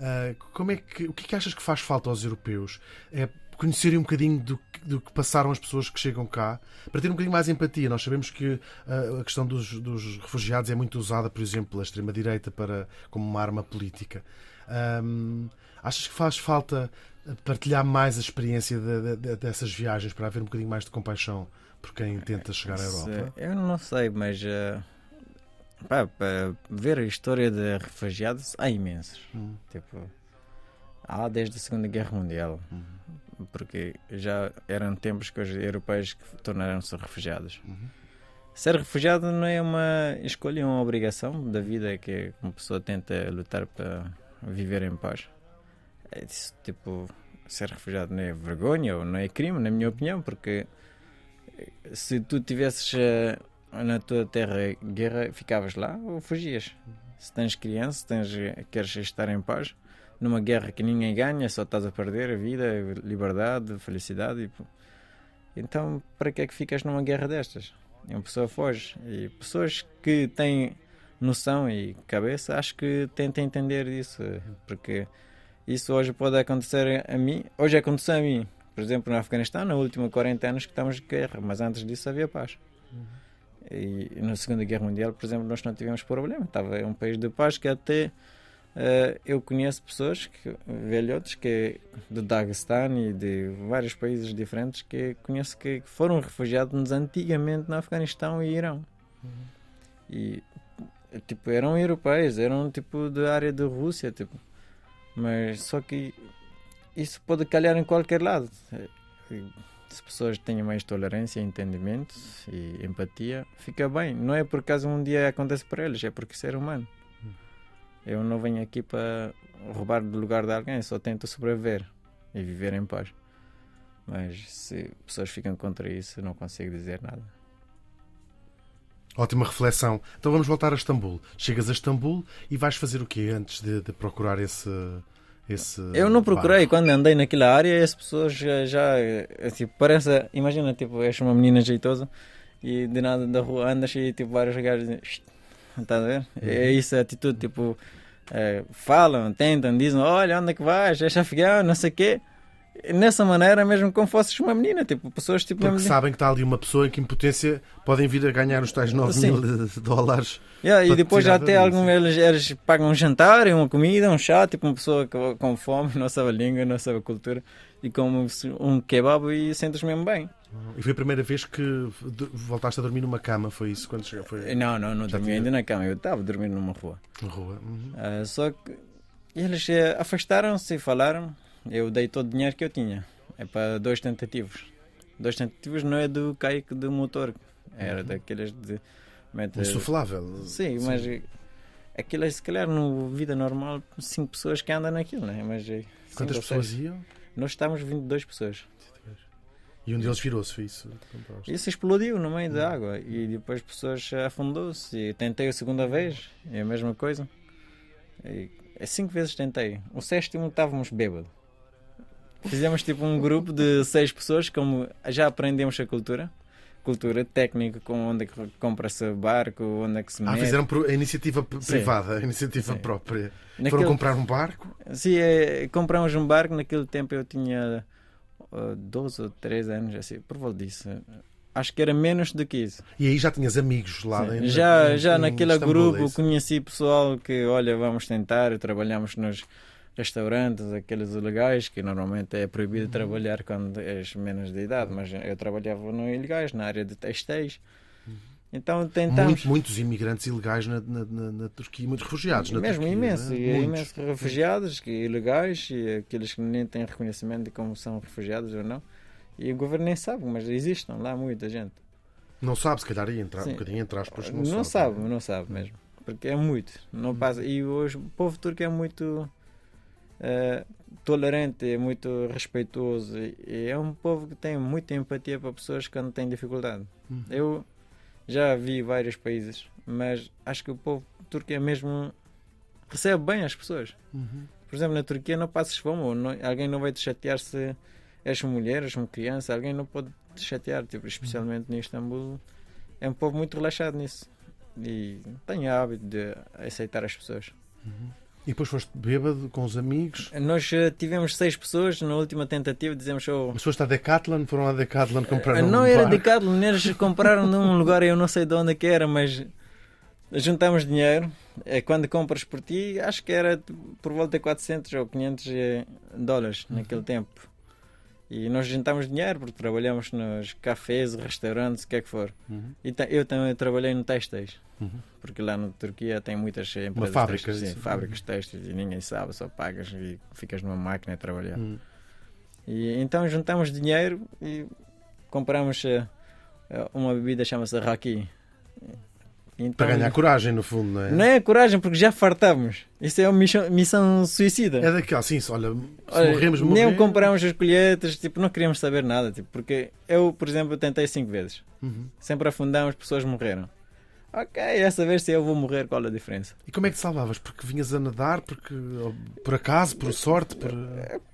ah, como é que, o que é que achas que faz falta aos europeus? É conhecerem um bocadinho do, que- do que passaram as pessoas que chegam cá, para ter um bocadinho mais empatia. Nós sabemos que ah, a questão dos, dos refugiados é muito usada, por exemplo, pela extrema-direita para, como uma arma política. Ahm, achas que faz falta partilhar mais a experiência de- de- dessas viagens para haver um bocadinho mais de compaixão por quem tenta chegar à Europa? Se- Eu não sei, mas eh, pá, para ver a história de refugiados há imensos. Hum. Tipo, há desde a Segunda Guerra Mundial, Uhum. porque já eram tempos que os europeus tornaram-se refugiados. Uhum. Ser refugiado não é uma escolha, é uma obrigação da vida que uma pessoa tenta lutar para viver em paz. É tipo, ser refugiado não é vergonha ou não é crime, na minha opinião, porque se tu tivesses eh, na tua terra guerra, ficavas lá ou fugias. Se tens criança, tens, eh, queres estar em paz, numa guerra que ninguém ganha, só estás a perder a vida, a liberdade, a felicidade. Então, para que é que ficas numa guerra destas? E uma pessoa foge. E pessoas que têm noção e cabeça, acho que tentem entender isso, porque isso hoje pode acontecer a mim. Hoje aconteceu a mim, por exemplo, no Afeganistão, na última 40 anos que estamos de guerra, mas antes disso havia paz. E na Segunda Guerra Mundial, por exemplo, nós não tivemos problema. Estava um país de paz que até eh, eu conheço pessoas, que, velhotes, que do Daguestão e de vários países diferentes que conheço que foram refugiados antigamente no Afeganistão e Irão. E tipo, eram europeus, eram tipo da área da Rússia, tipo. Mas só que isso pode calhar em qualquer lado. Se pessoas têm mais tolerância, entendimento e empatia, fica bem. Não é por acaso um dia acontece para eles, é porque ser humano. Eu não venho aqui para roubar do lugar de alguém, só tento sobreviver e viver em paz. Mas se pessoas ficam contra isso, não consigo dizer nada. Ótima reflexão. Então vamos voltar a Istambul. Chegas a Istambul e vais fazer o quê antes de, de procurar esse. Esse Eu não procurei, bairro? quando andei naquela área, as pessoas já, já é, tipo, parece, imagina, tipo, és uma menina jeitosa e de nada da rua andas e tipo vários gajos tá a ver? É isso a atitude, tipo, é, falam, tentam, dizem, olha, onde é que vais, és afegão, não sei o quê. Nessa maneira, mesmo como fosses uma menina, tipo, pessoas tipo Porque sabem que está ali uma pessoa em que, em potência, podem vir a ganhar os tais 9 Sim. mil dólares. Yeah, e depois tirar até algum eles, eles pagam um jantar, uma comida, um chá, tipo uma pessoa com, com fome, não sabe a língua, não sabe a cultura, e come um kebab e sentes mesmo bem. E foi a primeira vez que voltaste a dormir numa cama, foi isso? Quando chegaste? Foi Não, não, não Já dormi ainda na cama, eu estava dormindo numa rua. na rua. Uhum. Ah, só que eles eh, afastaram-se e falaram, eu dei todo o dinheiro que eu tinha. É para dois tentativos. Dois tentativos não é do caique do motor, era daqueles de... mete- Insuflável. Sim, mas aquilo é se calhar no vida normal, cinco pessoas que andam naquilo, né? Mas eh, Quantas pessoas seis. iam? Nós estávamos 22 pessoas. E um deles virou-se, foi isso? Isso explodiu no meio da água e depois pessoas afundou-se. E tentei a segunda vez, é a mesma coisa. E, é cinco vezes tentei. O sétimo estávamos bêbado. Fizemos tipo um grupo de seis pessoas, como já aprendemos a cultura. Cultura técnica, com onde é que compra-se barco, onde é que se Ah, mete. fizeram por- a iniciativa privada, a iniciativa Sim. própria. Naquele- Foram comprar um barco? Sim, é, compramos um barco. Naquele tempo eu tinha uh, 12 ou 13 anos, assim, por volta disso. Acho que era menos do que isso. E aí já tinhas amigos lá Sim. dentro? já em- já em naquele Istambul, grupo é conheci pessoal que, olha, vamos tentar. Trabalhamos nos restaurantes, aqueles ilegais, que normalmente é Uhum. proibido trabalhar quando és menos de idade, mas eu trabalhava no ilegais, na área de textéis. Então tentamos. Muito- muitos imigrantes ilegais na, na, na- na Turquia, muitos refugiados na Mesmo Turquia. imenso, né? é imenso refugiados que ilegais e aqueles que nem têm reconhecimento de como são refugiados ou não. E o governo nem sabe, mas existem lá muita gente. Não sabe, se calhar entrar um Sim. bocadinho entre aspas. Não, Não, sabe. sabe, não sabe mesmo. Porque é muito. Não passa. E hoje o povo turco é muito eh, tolerante, é muito respeitoso. E é um povo que tem muita empatia para pessoas quando têm dificuldade. Uhum. Eu já vi vários países, mas acho que o povo turco é mesmo. recebe bem as pessoas. Uhum. Por exemplo, na Turquia não passas fome, não- alguém não vai te chatear se és mulher, és uma criança, alguém não pode te chatear, tipo, especialmente em Istambul. É um povo muito relaxado nisso. E tem hábito de aceitar as pessoas. E depois foste bêbado com os amigos. Nós eh, tivemos seis pessoas na última tentativa, dizemos, oh, Mas foste à Decathlon, foram à Decathlon comprar um não era barco. Decathlon, eles compraram num lugar, eu não sei de onde é que era, mas juntamos dinheiro. É, quando compras por ti, acho que era por volta de 400 ou 500 eh, dólares naquele tempo. E nós juntamos dinheiro porque trabalhamos nos cafés, restaurantes, o que é que for. Uhum. E eu também trabalhei no têxteis. Uhum. Porque lá na Turquia tem muitas empresas fábrica, têxteis, isso. sim, fábricas têxteis e ninguém sabe, só pagas e ficas numa máquina a trabalhar. Uhum. E então juntamos dinheiro e compramos eh, uma bebida chama-se Raki. Então, Para ganhar coragem, no fundo, não é? Não é coragem porque já fartamos. Isso é uma missão, missão suicida. É daquela, sim, se- olha, se Olha, morremos, nem morremos. compramos as colheitas, tipo, não queríamos saber nada, tipo, porque eu, por exemplo, tentei cinco vezes. Uhum. Sempre afundamos, pessoas morreram. Ok, essa vez se eu vou morrer, qual a diferença? E como é que te salvavas? Porque vinhas a nadar, porque por acaso, por sorte, por...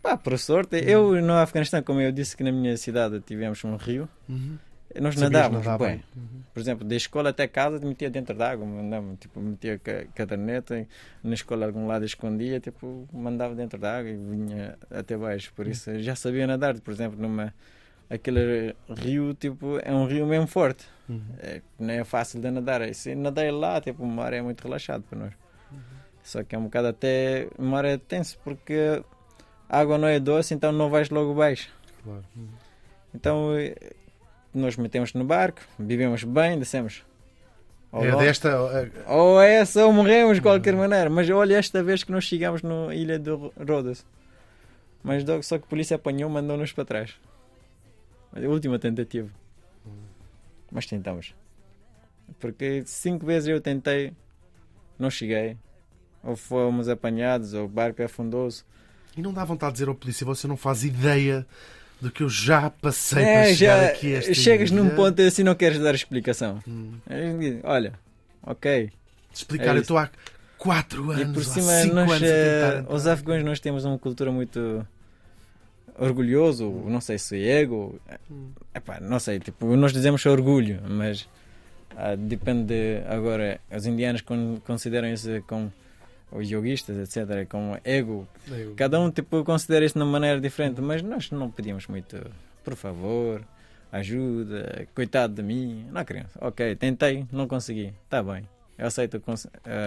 Pá, por sorte, eu no Afeganistão, como eu disse que na minha cidade tivemos um rio, Uhum. Nós Sabias nadávamos nadar bem. bem. Uhum. Por exemplo, da escola até casa, metia dentro d'água, mandava, tipo, metia ca- caderneta, na escola algum lado escondia, tipo, mandava dentro d'água e vinha até baixo. Por isso, eu já sabia nadar, por exemplo, numa aquele rio, tipo, é um rio mesmo forte. Uhum. É, não é fácil de nadar. E Se nadei lá, tipo, o mar é muito relaxado para nós. Só que é um bocado até. O mar é tenso porque a água não é doce, então não vais logo baixo. Claro. Então nós metemos no barco, vivemos bem, dissemos. É desta... é- Ou é essa ou morremos de qualquer maneira. Mas olha, esta vez que nós chegamos na ilha de Rodas. Mas logo só que a polícia apanhou mandou-nos para trás. A última tentativa. Mas tentamos. Porque cinco vezes eu tentei, não cheguei. Ou fomos apanhados, ou o barco afundou-se. E não dá vontade de dizer ao polícia, você não faz ideia do que eu já passei para É, chegar já aqui a esta chegas ilha. num ponto assim não queres dar explicação. Hum. Digo, Olha, ok, explicar, É eu estou há quatro anos, E por há cima, nós, anos a eh, tentar os afegãos, nós temos uma cultura muito orgulhoso, não sei se é ego, Hum. epá, não sei, tipo, nós dizemos orgulho, mas ah, depende de, agora, os indianos con- consideram isso como os yoguistas, etc, como ego, Eu- cada um tipo considera isso de uma maneira diferente, mas nós não pedimos muito, por favor, ajuda, coitado de mim, não queremos, ok, tentei, não consegui, tá bem, eu aceito a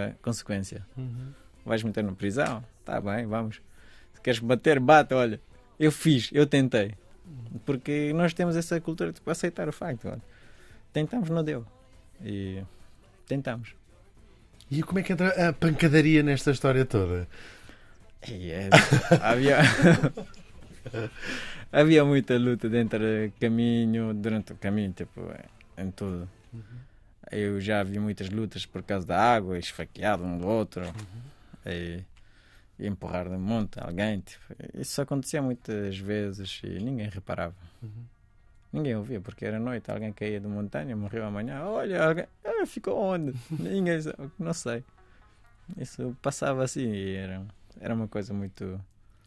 a consequência. Uhum. Vais meter na prisão? Tá bem, vamos. Se queres bater, bate, olha. Eu fiz, eu tentei. Porque nós temos essa cultura de tipo, aceitar o facto. Olha. Tentamos, não deu. E tentamos. E como é que entra a pancadaria nesta história toda? É- havia, havia muita luta dentro do caminho, durante o caminho, tipo, em tudo. Eu já vi muitas lutas por causa da água, esfaqueado um do outro, e, e empurrar de monte alguém. Tipo, isso acontecia muitas vezes e ninguém reparava. Ninguém ouvia, porque era noite, alguém caía de montanha, morreu amanhã. Olha, alguém ah, ficou onde? Ninguém sabe, não sei. Isso passava assim e era, era uma coisa muito.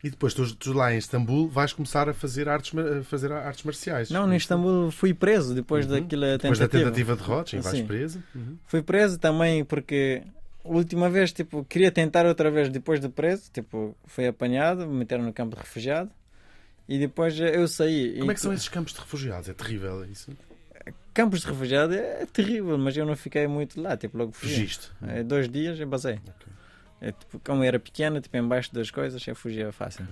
E depois, tu, tu lá em Istambul, vais começar a fazer artes, a fazer artes marciais. Não, no Istambul fui preso depois Uhum. daquela Depois tentativa. da tentativa de Rotes, sim, vais preso. Uhum. Fui preso também porque a última vez, tipo, queria tentar outra vez depois de preso, tipo, fui apanhado, me meteram no campo de refugiado e depois eu saí. Como é que são esses campos de refugiados? É terrível isso? Campos de refugiado é terrível, mas eu não fiquei muito lá, tipo, logo fugi. Fugiste. É, dois dias eu basei. Ok. É, tipo, como era pequena, tipo, embaixo das coisas, eu fugia fácil.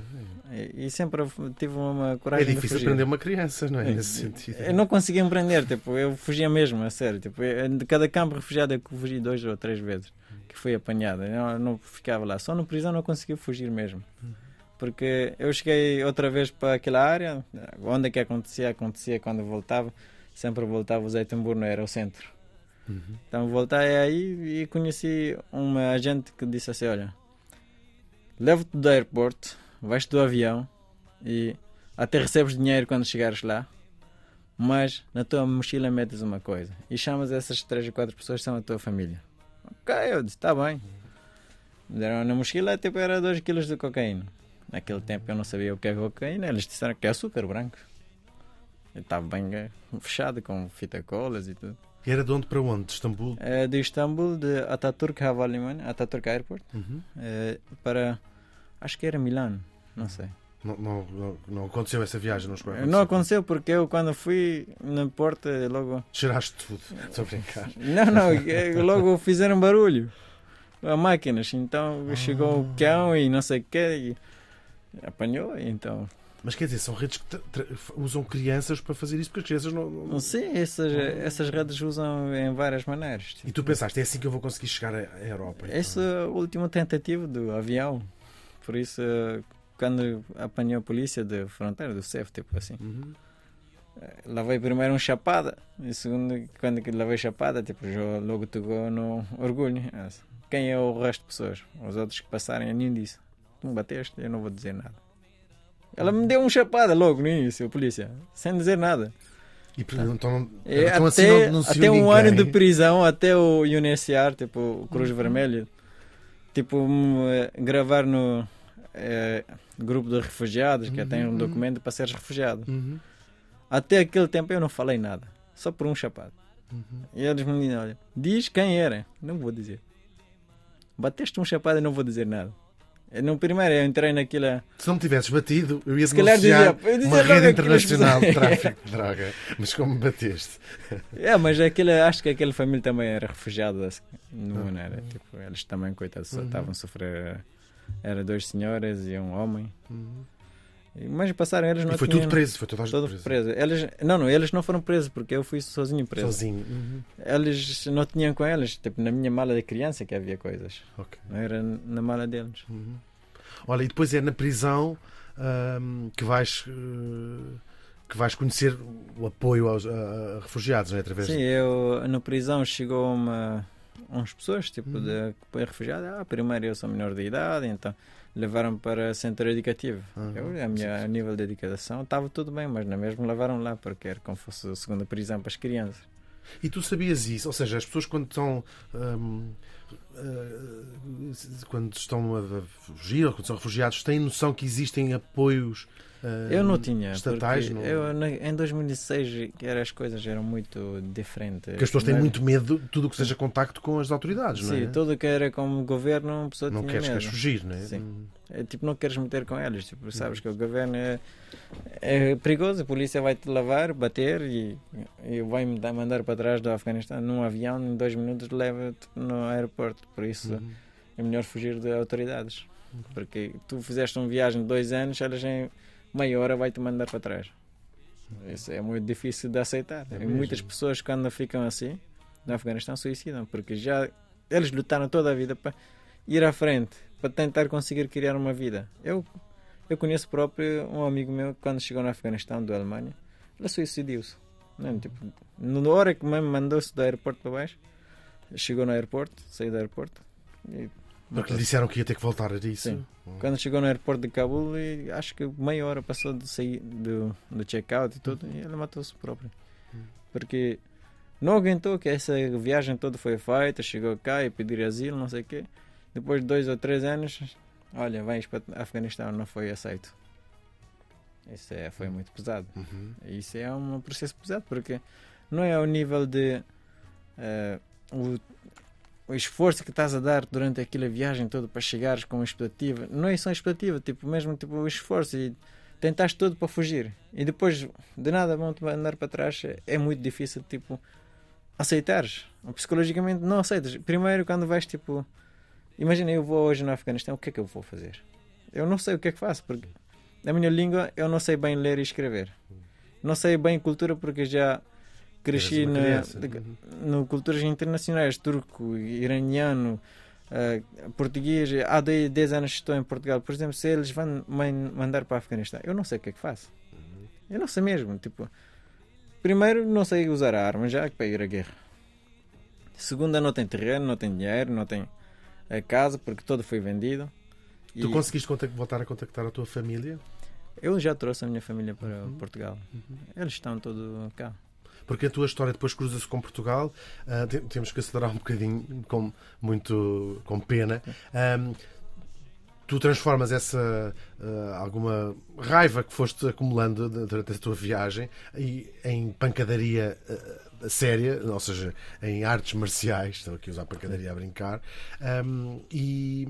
E, e sempre tive uma É coragem de difícil prender uma criança, não é? Nesse sentido. Eu não conseguia empreender, tipo, eu fugia mesmo, a sério. Tipo, eu- de cada campo refugiado eu fugi dois ou três vezes, que fui apanhado. Eu não, não ficava lá. Só no prisão não conseguia fugir mesmo. Porque eu cheguei outra vez para aquela área, onde é que acontecia, acontecia quando voltava. Sempre voltava, o Zeitemburno era o centro. Uhum. Então voltei aí e conheci uma agente que disse assim, olha, levo-te do aeroporto, vais do avião e até recebes dinheiro quando chegares lá, mas na tua mochila metes uma coisa e chamas essas três ou quatro pessoas que são a tua família. Ok, eu disse, está bem. Me Deram na mochila, tipo, era 2 kg de cocaína. Naquele tempo eu não sabia o que é cocaína, eles disseram que é açúcar branco. Eu estava bem eh, fechado com fita colas e tudo. E era de onde para onde? De Istambul? É de Istambul, de Ataturk Havaliman, Ataturk Airport, Uhum. eh, para acho que era Milano, não sei. Não, não, não, não aconteceu essa viagem, não chegou a Não aconteceu porque eu, quando fui na porta, logo. Cheiraste tudo. Estou a brincar. Não, não, é, logo fizeram barulho. A máquinas. Então chegou o cão e não sei o quê. E apanhou, então. Mas quer dizer, são redes que usam crianças para fazer isso, porque as crianças não. não- sei, essas, essas redes usam em várias maneiras. E tu pensaste, é assim que eu vou conseguir chegar à Europa. então. Essa é a última tentativa do avião. Por isso, quando apanhou a polícia de fronteira, do CEF, tipo assim, Uhum. lavei primeiro um chapada, e segundo, quando lavei chapada, tipo, já logo tocou no orgulho. Quem é o resto de pessoas? Os outros que passarem, eu nem disse. Tu me bateste, eu não vou dizer nada. Ela me deu um chapada logo no início, a polícia, sem dizer nada. E por- então, não- É, então assim não até, denunciou até um ano de ninguém. prisão, até o UNHCR, tipo, o Cruz Vermelho, tipo, eh, gravar no eh, grupo de refugiados, que tem um documento para seres refugiado. Uhum. Até aquele tempo eu não falei nada, só por um chapado. Uhum. E eles me disseram, olha, diz quem era. Não vou dizer. Bateste um chapado e não vou dizer nada. Eu, No primeiro eu entrei naquela... Se não me tivesses batido, eu ia denunciar dizia, eu dizia uma rede internacional de tráfico de droga. Mas como me bateste? É, mas aquela, acho que aquela família também era refugiada de Ah. maneira. Tipo, eles também, coitados, Uhum. estavam a sofrer. Era dois senhoras e um homem. Uhum. Mas passaram, eles não E foi tinham- tudo preso, foi toda a gente preso. Eles, não, não, eles não foram presos porque eu fui sozinho preso. Sozinho. Uhum. Eles não tinham com eles, tipo, na minha mala de criança que havia coisas. Ok. Não era na mala deles. Uhum. Olha, e depois é na prisão que vais eh, que vais conhecer o apoio aos a, a refugiados, não é? Através Sim, eu na prisão chegou uma uns pessoas tipo Uhum. de apoio refugiado. Ah, primeiro eu sou menor de idade, então levaram para centro educativo. Uhum. Eu, a minha nível de educação estava tudo bem, mas não mesmo levaram lá porque era como fosse a segunda prisão para as crianças. E tu sabias isso? Ou seja, as pessoas quando estão ahm, ah, quando estão a fugir ou quando são refugiados têm noção que existem apoios Eu não tinha, estatais? Não... eu em 2006 que era, as coisas eram muito diferentes. Porque as pessoas têm Não muito medo de tudo o que seja contacto com as autoridades, não Sim, é? tudo que era como governo, a pessoa Não tinha medo. queres fugir, não é? Sim. Hum. É, tipo, não queres meter com eles. Tipo, Uhum. sabes que o governo é, é perigoso, a polícia vai te lavar, bater e, e vai me dar- mandar para trás do Afeganistão num avião, em dois minutos leva-te no aeroporto. Por isso Uhum. é melhor fugir de autoridades. Porque tu fizeste uma viagem de dois anos, elas em meia hora vai te mandar para trás. Isso é muito difícil de aceitar. É muitas pessoas, quando ficam assim, no Afeganistão, suicidam, porque já eles lutaram toda a vida para ir à frente, para tentar conseguir criar uma vida. Eu, eu conheço próprio um amigo meu, quando chegou no Afeganistão, da Alemanha, ele suicidou-se. Não, tipo, na hora que me mandou-se do aeroporto para baixo, chegou no aeroporto, saiu do aeroporto e Porque lhe disseram que ia ter que voltar a isso. Sim. Hum. quando chegou no aeroporto de Cabul, e acho que meia hora passou de sair do, do check-out e tudo, e ele matou-se próprio. Porque não aguentou que essa viagem toda foi feita, chegou cá e pedir asilo, não sei o quê. Depois de dois ou três anos, olha, vais para Afeganistão, não foi aceito. Isso é, foi muito pesado. Uhum. Isso é um processo pesado porque não é ao nível de eh, o, o esforço que estás a dar durante aquela viagem toda para chegares com uma expectativa. Não é só expectativa, tipo, mesmo tipo, o esforço e tentaste tudo para fugir e depois de nada vão-te mandar para trás. É muito difícil, tipo, aceitares. Psicologicamente não aceitas. Primeiro, quando vais, tipo, imagina eu vou hoje no Afeganistão, o que é que eu vou fazer? Eu não sei o que é que faço porque a minha língua eu não sei bem ler e escrever. Não sei bem cultura porque já cresci na, Uhum. no culturas internacionais, turco, iraniano, eh, português. Há 10 anos estou em Portugal. Por exemplo, se eles vão mandar para o Afeganistão, eu não sei o que é que faço. Eu não sei mesmo. Tipo, primeiro, não sei usar a arma já para ir à guerra. Segundo, não tem terreno, não tem dinheiro, não tem a casa porque todo foi vendido. Tu E conseguiste voltar a contactar a tua família? eu já trouxe a minha família para Uhum. Portugal. Eles estão todos cá. Porque a tua história depois cruza-se com Portugal. Te- temos que acelerar um bocadinho, com, muito com pena. Ahm, tu transformas essa uh, alguma raiva que foste acumulando durante a tua viagem em pancadaria uh, séria, ou seja, em artes marciais, estou aqui a usar pancadaria a brincar, um, e,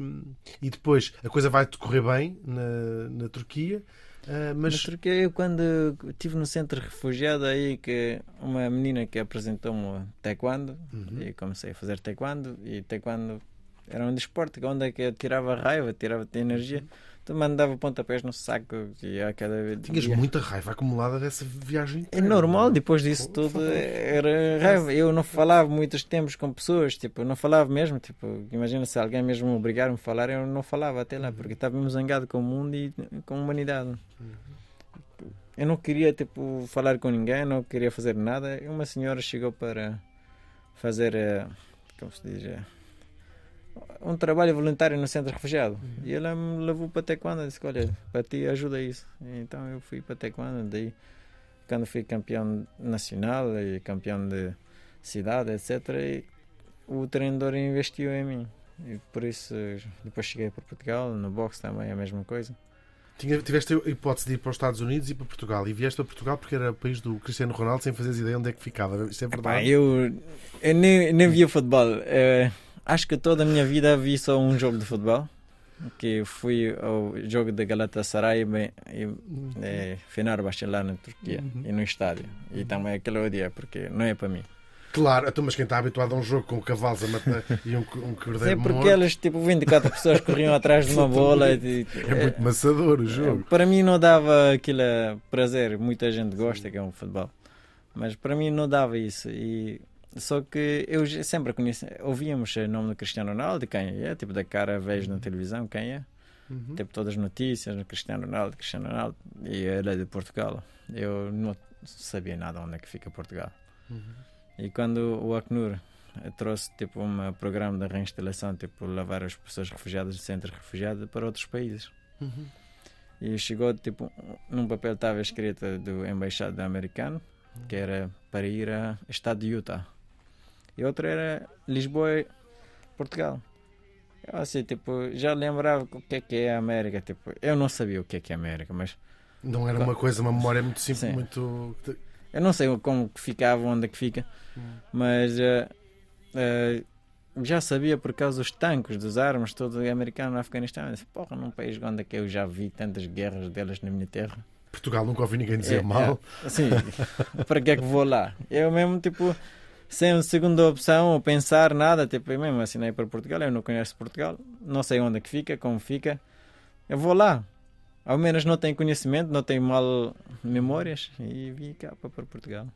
e depois a coisa vai decorrer bem na, na Turquia. Uh, mas... Na Turquia, eu quando estive no centro refugiado, aí que uma menina que apresentou-me taekwondo, uhum. e comecei a fazer taekwondo, e taekwondo era um desporto onde é que eu tirava raiva, tirava energia. Tu mandava pontapés no saco e a cada vez. Tinhas dia. muita raiva acumulada dessa viagem. É normal, depois disso tudo era raiva. Eu não falava muitos tempos com pessoas, tipo, não falava mesmo. Tipo, imagina se alguém mesmo me obrigar-me a falar, eu não falava até lá, porque estava zangado com o mundo e com a humanidade. Eu não queria, tipo, falar com ninguém, não queria fazer nada. E uma senhora chegou para fazer, eh, como se diz, eh, um trabalho voluntário no centro refugiado. Uhum. E ela me levou para Taekwondo. Disse: Olha, para ti ajuda isso. então eu fui para Taekwondo. Daí, quando fui campeão nacional e campeão de cidade, etc., e o treinador investiu em mim. E por isso, depois cheguei para Portugal. No boxe também a mesma coisa. Tiveste a hipótese de ir para os Estados Unidos e para Portugal. E vieste para Portugal porque era o país do Cristiano Ronaldo, sem fazeres ideia onde é que ficava. Isto é verdade? Epá, eu, eu nem, nem via futebol. É, acho que toda a minha vida vi só um jogo de futebol que fui ao jogo de Galatasaray bem, e é, Fenerbahçe lá na Turquia uhum. e no estádio e também aquele dia porque não é para mim Claro, então, mas quem está habituado a um jogo com cavalos a matar e um, um cordeiro É porque morto... elas, tipo, 24 pessoas corriam atrás de uma bola. E, é muito maçador o jogo. Para mim não dava aquele prazer. Muita gente gosta que é um futebol. Mas para mim não dava isso. E só que eu sempre conheci, ouvíamos o nome do Cristiano Ronaldo, quem é, tipo da cara vejo na televisão, quem é. Uhum. Tipo todas as notícias, Cristiano Ronaldo, Cristiano Ronaldo, e ele é de Portugal. Eu não sabia nada onde é que fica Portugal. Uhum. E quando o Acnur trouxe tipo um programa de reinstalação, tipo levar as pessoas refugiadas de centros refugiados para outros países. Uhum. E chegou tipo num papel estava escrito do embaixado americano, que era para ir ao estado de Utah e outra era Lisboa e Portugal. Eu assim, tipo, já lembrava o que é que é a América. Tipo, eu não sabia o que é que é a América, mas. Não era uma coisa, uma memória muito simples, Sim. muito. Eu não sei como que ficava, onde é que fica, hum. mas uh, uh, já sabia por causa dos tanques, dos armas, todo americano no Afeganistão. Eu disse, porra, num país onde é que eu já vi tantas guerras delas na minha terra. Portugal nunca ouvi ninguém dizer é, mal. É, sim, para que é que vou lá? Eu mesmo, tipo, sem segunda opção ou pensar nada, tipo, eu mesmo assinei para Portugal, eu não conheço Portugal, não sei onde é que fica, como fica, eu vou lá. Ao menos não tenho conhecimento, não tenho mal memórias e vim cá para Portugal.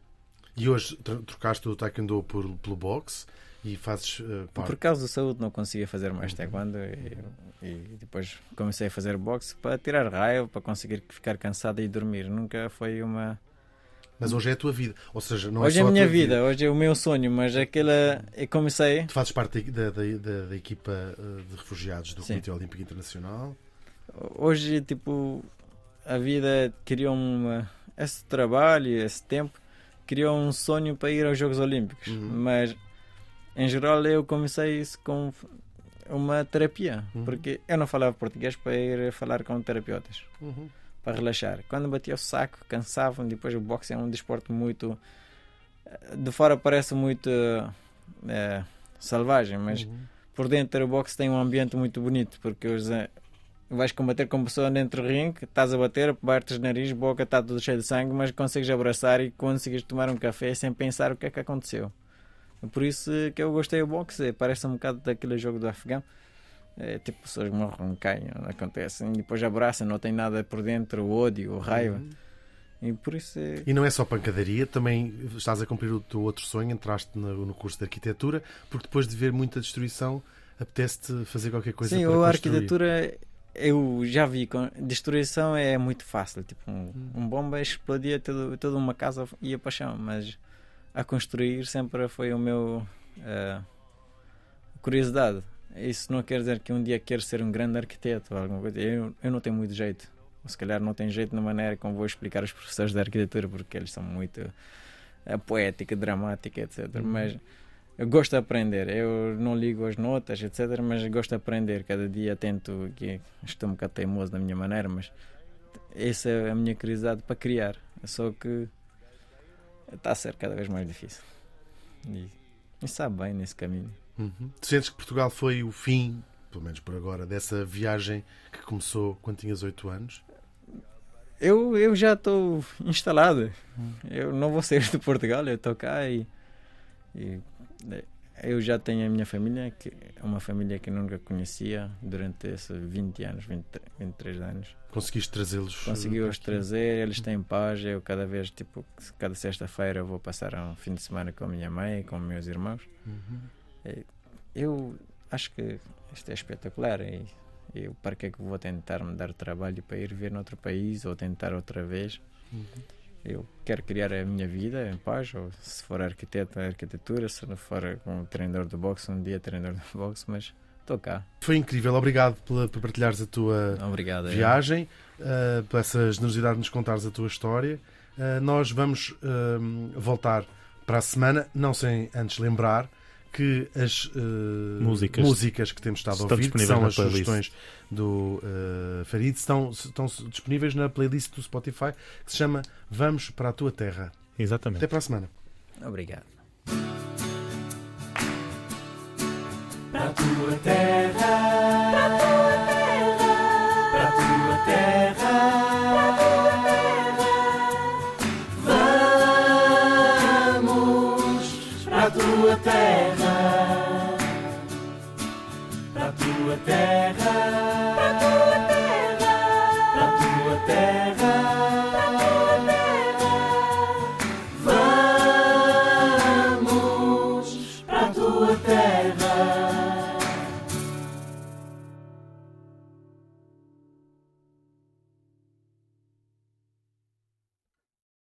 E hoje trocaste o taekwondo por, pelo boxe e fazes uh, Por causa da saúde não conseguia fazer mais taekwondo e, e, depois comecei a fazer boxe para tirar raiva, para conseguir ficar cansado e dormir. Nunca foi uma mas hoje é a tua vida. Ou seja, não hoje é só a minha a vida, vida, hoje é o meu sonho, mas aquela. Eu comecei. Tu fazes parte da, da, da, da equipa eh, de refugiados do Sim. Comitê Olímpico Internacional. Hoje, tipo, a vida criou uma. Esse trabalho, esse tempo, criou um sonho para ir aos Jogos Olímpicos. Uhum. Mas, em geral, eu comecei isso com uma terapia, uhum. porque eu não falava português para ir falar com terapeutas. Uhum para relaxar. Quando batia o saco, cansavam. Depois o boxe é um desporto muito. Eh, de fora parece muito é, selvagem, mas uhum. por dentro o boxe tem um ambiente muito bonito porque os, vais combater com uma pessoa dentro do ringue, estás a bater, bates nariz, boca está tudo cheio de sangue, mas consegues abraçar e consegues tomar um café sem pensar o que é que aconteceu. Por isso que eu gostei do boxe, parece um bocado daquele jogo do Afegão é, tipo, pessoas morrem, caem, acontece. E depois abraçam, não tem nada por dentro, ódio, raiva. Uhum. E, por isso é... e não é só pancadaria, também estás a cumprir o teu outro sonho, entraste no, no curso de arquitetura, porque depois de ver muita destruição, apetece-te fazer qualquer coisa Sim, para Sim, a arquitetura eu já vi, com destruição é muito fácil. Tipo, um, hum. um bomba explodia todo, toda uma casa ia para chão, mas a construir sempre foi o meu uh, curiosidade. Isso não quer dizer que um dia quero ser um grande arquiteto ou alguma coisa. Eu, eu não tenho muito jeito. Ou se calhar não tenho jeito na maneira como vou explicar aos professores de arquitetura, porque eles são muito eh, poética, dramática, etc. Uhum. Mas eu gosto de aprender. Eu não ligo as notas, etc. Mas gosto de aprender. Cada dia tento. Que estou um bocado teimoso da minha maneira, mas essa é a minha curiosidade para criar. Só que está a ser cada vez mais difícil. E, e sabe bem nesse caminho. Uhum. Tu sentes que Portugal foi o fim, pelo menos por agora, dessa viagem que começou quando tinhas 8 anos? Eu, eu já estou instalado. Eu não vou sair de Portugal, eu estou cá e, e eu já tenho a minha família, que é uma família que nunca conhecia durante esses 20 anos, 20, 23 anos. Conseguiste trazê-los? Consegui-os trazer, eles têm paz. Eu cada vez, tipo, cada sexta-feira vou passar um fim de semana com a minha mãe e com meus irmãos. Uhum. Eu acho que isto é espetacular e eu para que é que vou tentar me dar trabalho para ir ver noutro país ou tentar outra vez? Uhum. Eu quero criar a minha vida em paz, ou se for arquiteto, arquitetura, se não for um treinador de boxe, um dia treinador de boxe, mas estou cá. Foi incrível, obrigado pela, por partilhares a tua Obrigado, viagem, uh, por essa generosidade de nos contares a tua história. Uh, nós vamos uh, voltar para a semana, não sem antes lembrar que as uh, músicas. músicas. que temos estado a ouvir, que são as playlist. sugestões do uh, Farid, estão, estão disponíveis na playlist do Spotify que se chama Vamos para a Tua Terra. Exatamente. Até para a semana. Obrigado. Para a tua terra,